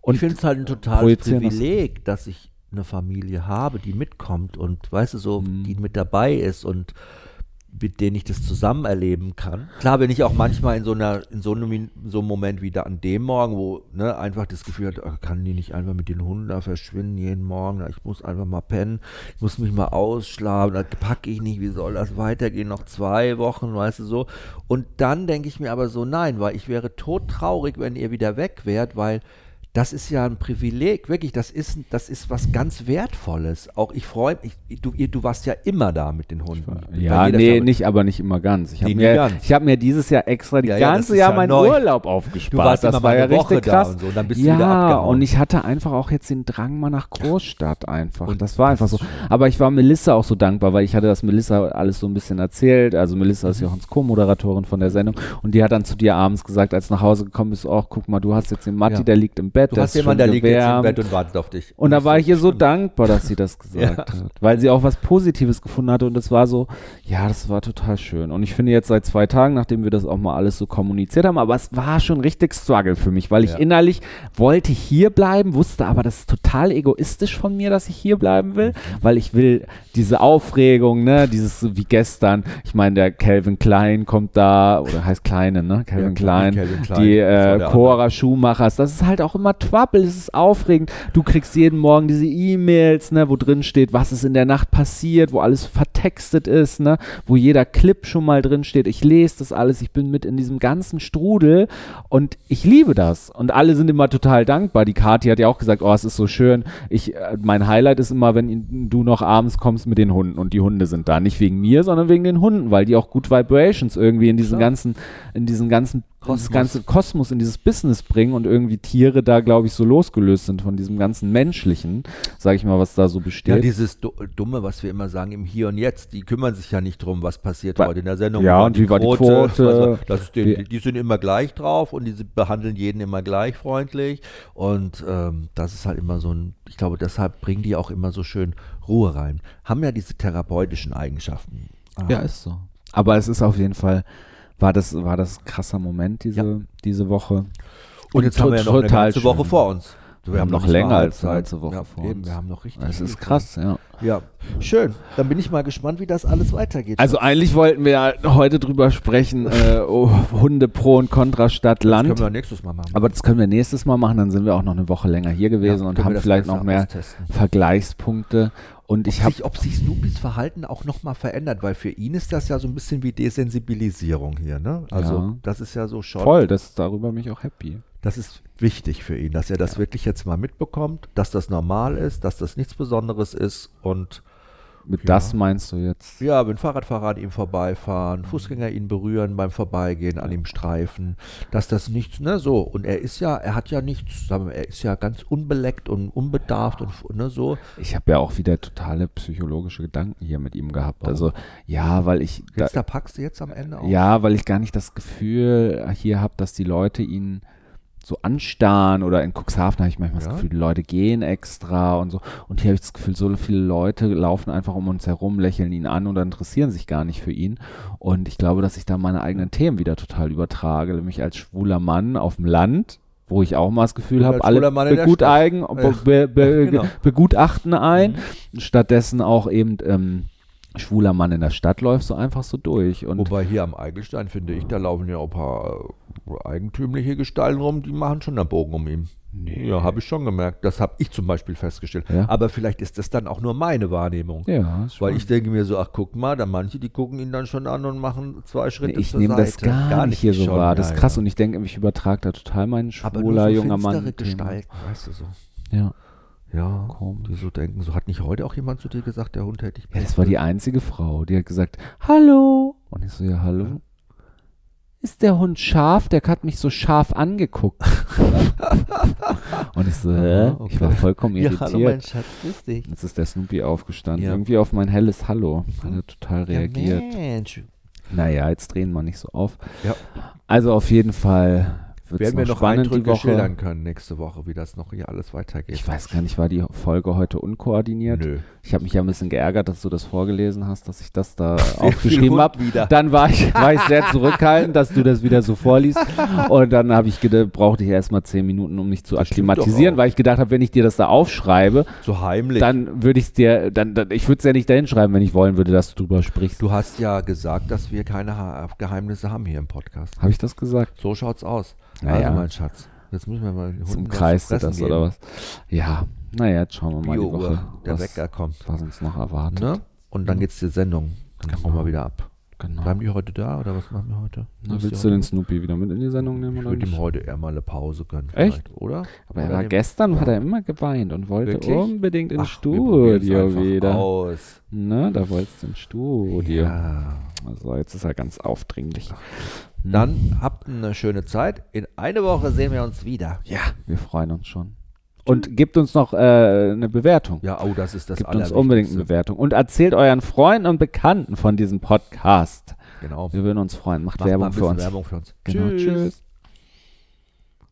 Und ich finde es halt ein totales projizieren das. Privileg, dass ich eine Familie habe, die mitkommt und, weißt du, so, Mhm. die mit dabei ist und mit denen ich das zusammen erleben kann. Klar bin ich auch manchmal in so einer, in so einem, so einem Moment wie da an dem Morgen, wo ne, einfach das Gefühl hat, ach, kann die nicht einfach mit den Hunden da verschwinden jeden Morgen, ich muss einfach mal pennen, ich muss mich mal ausschlafen, das packe ich nicht, wie soll das weitergehen, noch zwei Wochen, weißt du so. Und dann denke ich mir aber so, nein, weil ich wäre todtraurig, wenn ihr wieder weg wärt, weil das ist ja ein Privileg, wirklich, das ist, das ist was ganz Wertvolles. Auch ich freue mich, du, du warst ja immer da mit den Hunden. Ja, nee, Staffel. nicht, aber nicht immer ganz. Ich habe Nee, mir, ich hab mir dieses Jahr extra die Ja, ja, das ganze ist Jahr ja meinen neu. Urlaub aufgespart. Du warst das immer war mal ja Woche richtig da krass. und so, und dann bist du ja, wieder abgehauen. und ich hatte einfach auch jetzt den Drang mal nach Großstadt einfach. Und das war einfach so. Aber ich war Melissa auch so dankbar, weil ich hatte das Melissa alles so ein bisschen erzählt. Also Melissa Mhm. ist ja auch Co-Moderatorin von der Sendung. Und die hat dann zu dir abends gesagt, als du nach Hause gekommen bist, oh, guck mal, du hast jetzt den Matti, Ja. der liegt im Bett. Du der hast jemanden, der liegt jetzt im. Bett und wartet auf dich. Und da war ich ihr so dankbar, dass sie das gesagt Ja. hat. Weil sie auch was Positives gefunden hatte und es war so, ja, das war total schön. Und ich finde jetzt seit zwei Tagen, nachdem wir das auch mal alles so kommuniziert haben, aber es war schon richtig Struggle für mich, weil ich Ja. innerlich wollte hier bleiben, wusste aber, das ist total egoistisch von mir, dass ich hier bleiben will, weil ich will diese Aufregung, ne, dieses wie gestern, ich meine, der Calvin Klein kommt da, oder heißt Kleine, ne, Calvin Ja, Klein, Calvin Klein, die äh, Cora Schumachers, das ist halt auch immer Trouble, es ist aufregend. Du kriegst jeden Morgen diese E-Mails, ne, wo drin steht, was ist in der Nacht passiert, wo alles vertextet ist, ne, wo jeder Clip schon mal drin steht. Ich lese das alles, ich bin mit in diesem ganzen Strudel und ich liebe das. Und alle sind immer total dankbar. Die Kathi hat ja auch gesagt, oh, es ist so schön. Ich, äh, mein Highlight ist immer, wenn du noch abends kommst mit den Hunden und die Hunde sind da. Nicht wegen mir, sondern wegen den Hunden, weil die auch gut Vibrations irgendwie in diesen Klar. ganzen, in diesen ganzen Kosmos. ganze Kosmos in dieses Business bringen und irgendwie Tiere da, glaube ich, so losgelöst sind von diesem ganzen Menschlichen, sage ich mal, was da so Ja, besteht. dieses Du- Dumme, was wir immer sagen, im Hier und Jetzt, die kümmern sich ja nicht drum, was passiert Wa- heute in der Sendung. Ja, und wie war die Quote? Also, das ist den, Wie- die sind immer gleich drauf und die behandeln jeden immer gleich freundlich. Und ähm, das ist halt immer so ein, ich glaube, deshalb bringen die auch immer so schön Ruhe rein. Haben ja diese therapeutischen Eigenschaften. Ah. ja, ist so. Aber es ist auf jeden Fall, war das, war das ein krasser Moment diese, Ja. diese Woche. Und jetzt haben wir ja noch eine ganze Woche schön. vor uns. Wir haben noch nicht länger als eine ganze Woche ja, vor eben, uns. Wir haben noch richtig. Es ist krass, ja. Ja, schön. Dann bin ich mal gespannt, wie das alles weitergeht. Also eigentlich wollten wir heute drüber sprechen, äh, oh, Hunde pro und contra Stadt, das Land. können wir nächstes Mal machen. Aber das können wir nächstes Mal machen, dann sind wir auch noch eine Woche länger hier gewesen Ja, und wir haben das vielleicht noch mehr austesten. Vergleichspunkte. Und ich ob, habe sich, ob sich Snoopys Verhalten auch nochmal verändert, weil für ihn ist das ja so ein bisschen wie Desensibilisierung hier, ne? Also Ja. das ist ja so schon, voll, das darüber bin ich auch happy. das ist wichtig für ihn, dass er das wirklich jetzt mal mitbekommt, dass das normal ist, dass das nichts Besonderes ist und Mit Ja. das meinst du jetzt? ja, wenn Fahrradfahrer an ihm vorbeifahren, Fußgänger ihn berühren beim Vorbeigehen, an ihm streifen, dass das nichts, ne, so. Und er ist ja, er hat ja nichts, er ist ja ganz unbeleckt und unbedarft und ne, so. Ich habe ja auch wieder totale psychologische Gedanken hier mit ihm gehabt. Warum? Also ja, weil ich da, Jetzt, da packst du jetzt am Ende auf. ja, weil ich gar nicht das Gefühl hier habe, dass die Leute ihn so anstarren oder in Cuxhaven habe ich manchmal Ja. das Gefühl, die Leute gehen extra und so. Und hier habe ich das Gefühl, so viele Leute laufen einfach um uns herum, lächeln ihn an oder interessieren sich gar nicht für ihn. Und ich glaube, dass ich da meine eigenen Themen wieder total übertrage, nämlich als schwuler Mann auf dem Land, wo ich auch mal das Gefühl habe, alle beguteigen, Stadt. be, be, Genau. begutachten ein. Stattdessen auch eben ähm, schwuler Mann in der Stadt läuft so einfach so durch. Und Wobei hier am Eigelstein, finde ich, da laufen ja auch ein paar äh, eigentümliche Gestalten rum, die machen schon einen Bogen um ihn. Ja, habe ich schon gemerkt. Das habe ich zum Beispiel festgestellt. Ja. Aber vielleicht ist das dann auch nur meine Wahrnehmung. ja, Weil ich denke mir so, ach guck mal, da manche, die gucken ihn dann schon an und machen zwei Schritte Nee, ich zur nehme das gar, nicht hier so schon, wahr. Das ist krass ja. und ich denke, ich übertrage da total meinen Aber schwuler nur so junger Mann. Gestalten, weißt du so. Ja. Ja, Komisch. die so denken. So hat nicht heute auch jemand zu dir gesagt, der Hund hätte ich ja, das war die einzige Frau, die hat gesagt, hallo. Und ich so, ja, hallo. Ist der Hund scharf? Der hat mich so scharf angeguckt. und ich so, hä? Aha, Ich war okay. vollkommen Ja, irritiert. hallo mein Schatz, grüß dich. Jetzt ist der Snoopy aufgestanden. Ja. Irgendwie auf mein helles Hallo. Hat er total reagiert. Ja, Mensch. Naja, jetzt drehen wir nicht so auf. Ja. Also auf jeden Fall wird Werden wir noch spannend die Eindrücke Woche. schildern können nächste Woche, wie das noch hier alles weitergeht. Ich weiß gar nicht, war die Folge heute unkoordiniert? Nö. Ich habe mich ja ein bisschen geärgert, dass du das vorgelesen hast, dass ich das da aufgeschrieben habe. Dann war ich, war ich sehr zurückhaltend, dass du das wieder so vorliest. Und dann habe ich gedacht, brauchte ich erstmal zehn Minuten, um mich zu Das akklimatisieren, weil ich gedacht habe, wenn ich dir das da aufschreibe, So heimlich. dann würde ich es dir, dann, dann ich würde es ja nicht dahin schreiben, wenn ich wollen würde, dass du drüber sprichst. du hast ja gesagt, dass wir keine ha Geheimnisse haben hier im Podcast. Habe ich das gesagt? So schaut's aus. Naja. Also mein Schatz, jetzt müssen wir mal die Zum Hunden was Kreis das geben. oder was? Ja, naja, jetzt schauen wir mal die Bio-Uhr, Woche, der was, Wecker kommt. was uns noch erwartet. Ne? Und dann geht's zur Sendung. Dann Genau. hauen wir wieder ab. Genau. Bleiben die heute da oder was machen wir heute? Na, willst du den heute? Snoopy wieder mit in die Sendung nehmen Ich oder würde ihm heute eher mal eine Pause gönnen. Echt? vielleicht, Oder? Aber er Oder war dem- gestern, hat er immer geweint und wollte Wirklich? unbedingt ins Ach, Studio wieder. Aus. Ne, da wolltest du ins Studio. Ja. Also jetzt ist er ganz aufdringlich. Hm. Dann habt eine schöne Zeit. In eine Woche sehen wir uns wieder. Ja, wir freuen uns schon. Und gebt uns noch äh, eine Bewertung. Ja, oh, das ist das Gebt uns unbedingt eine Bewertung. Und erzählt euren Freunden und Bekannten von diesem Podcast. Genau. Wir würden uns freuen. Macht Macht Werbung für uns. Werbung für uns. Genau. Tschüss.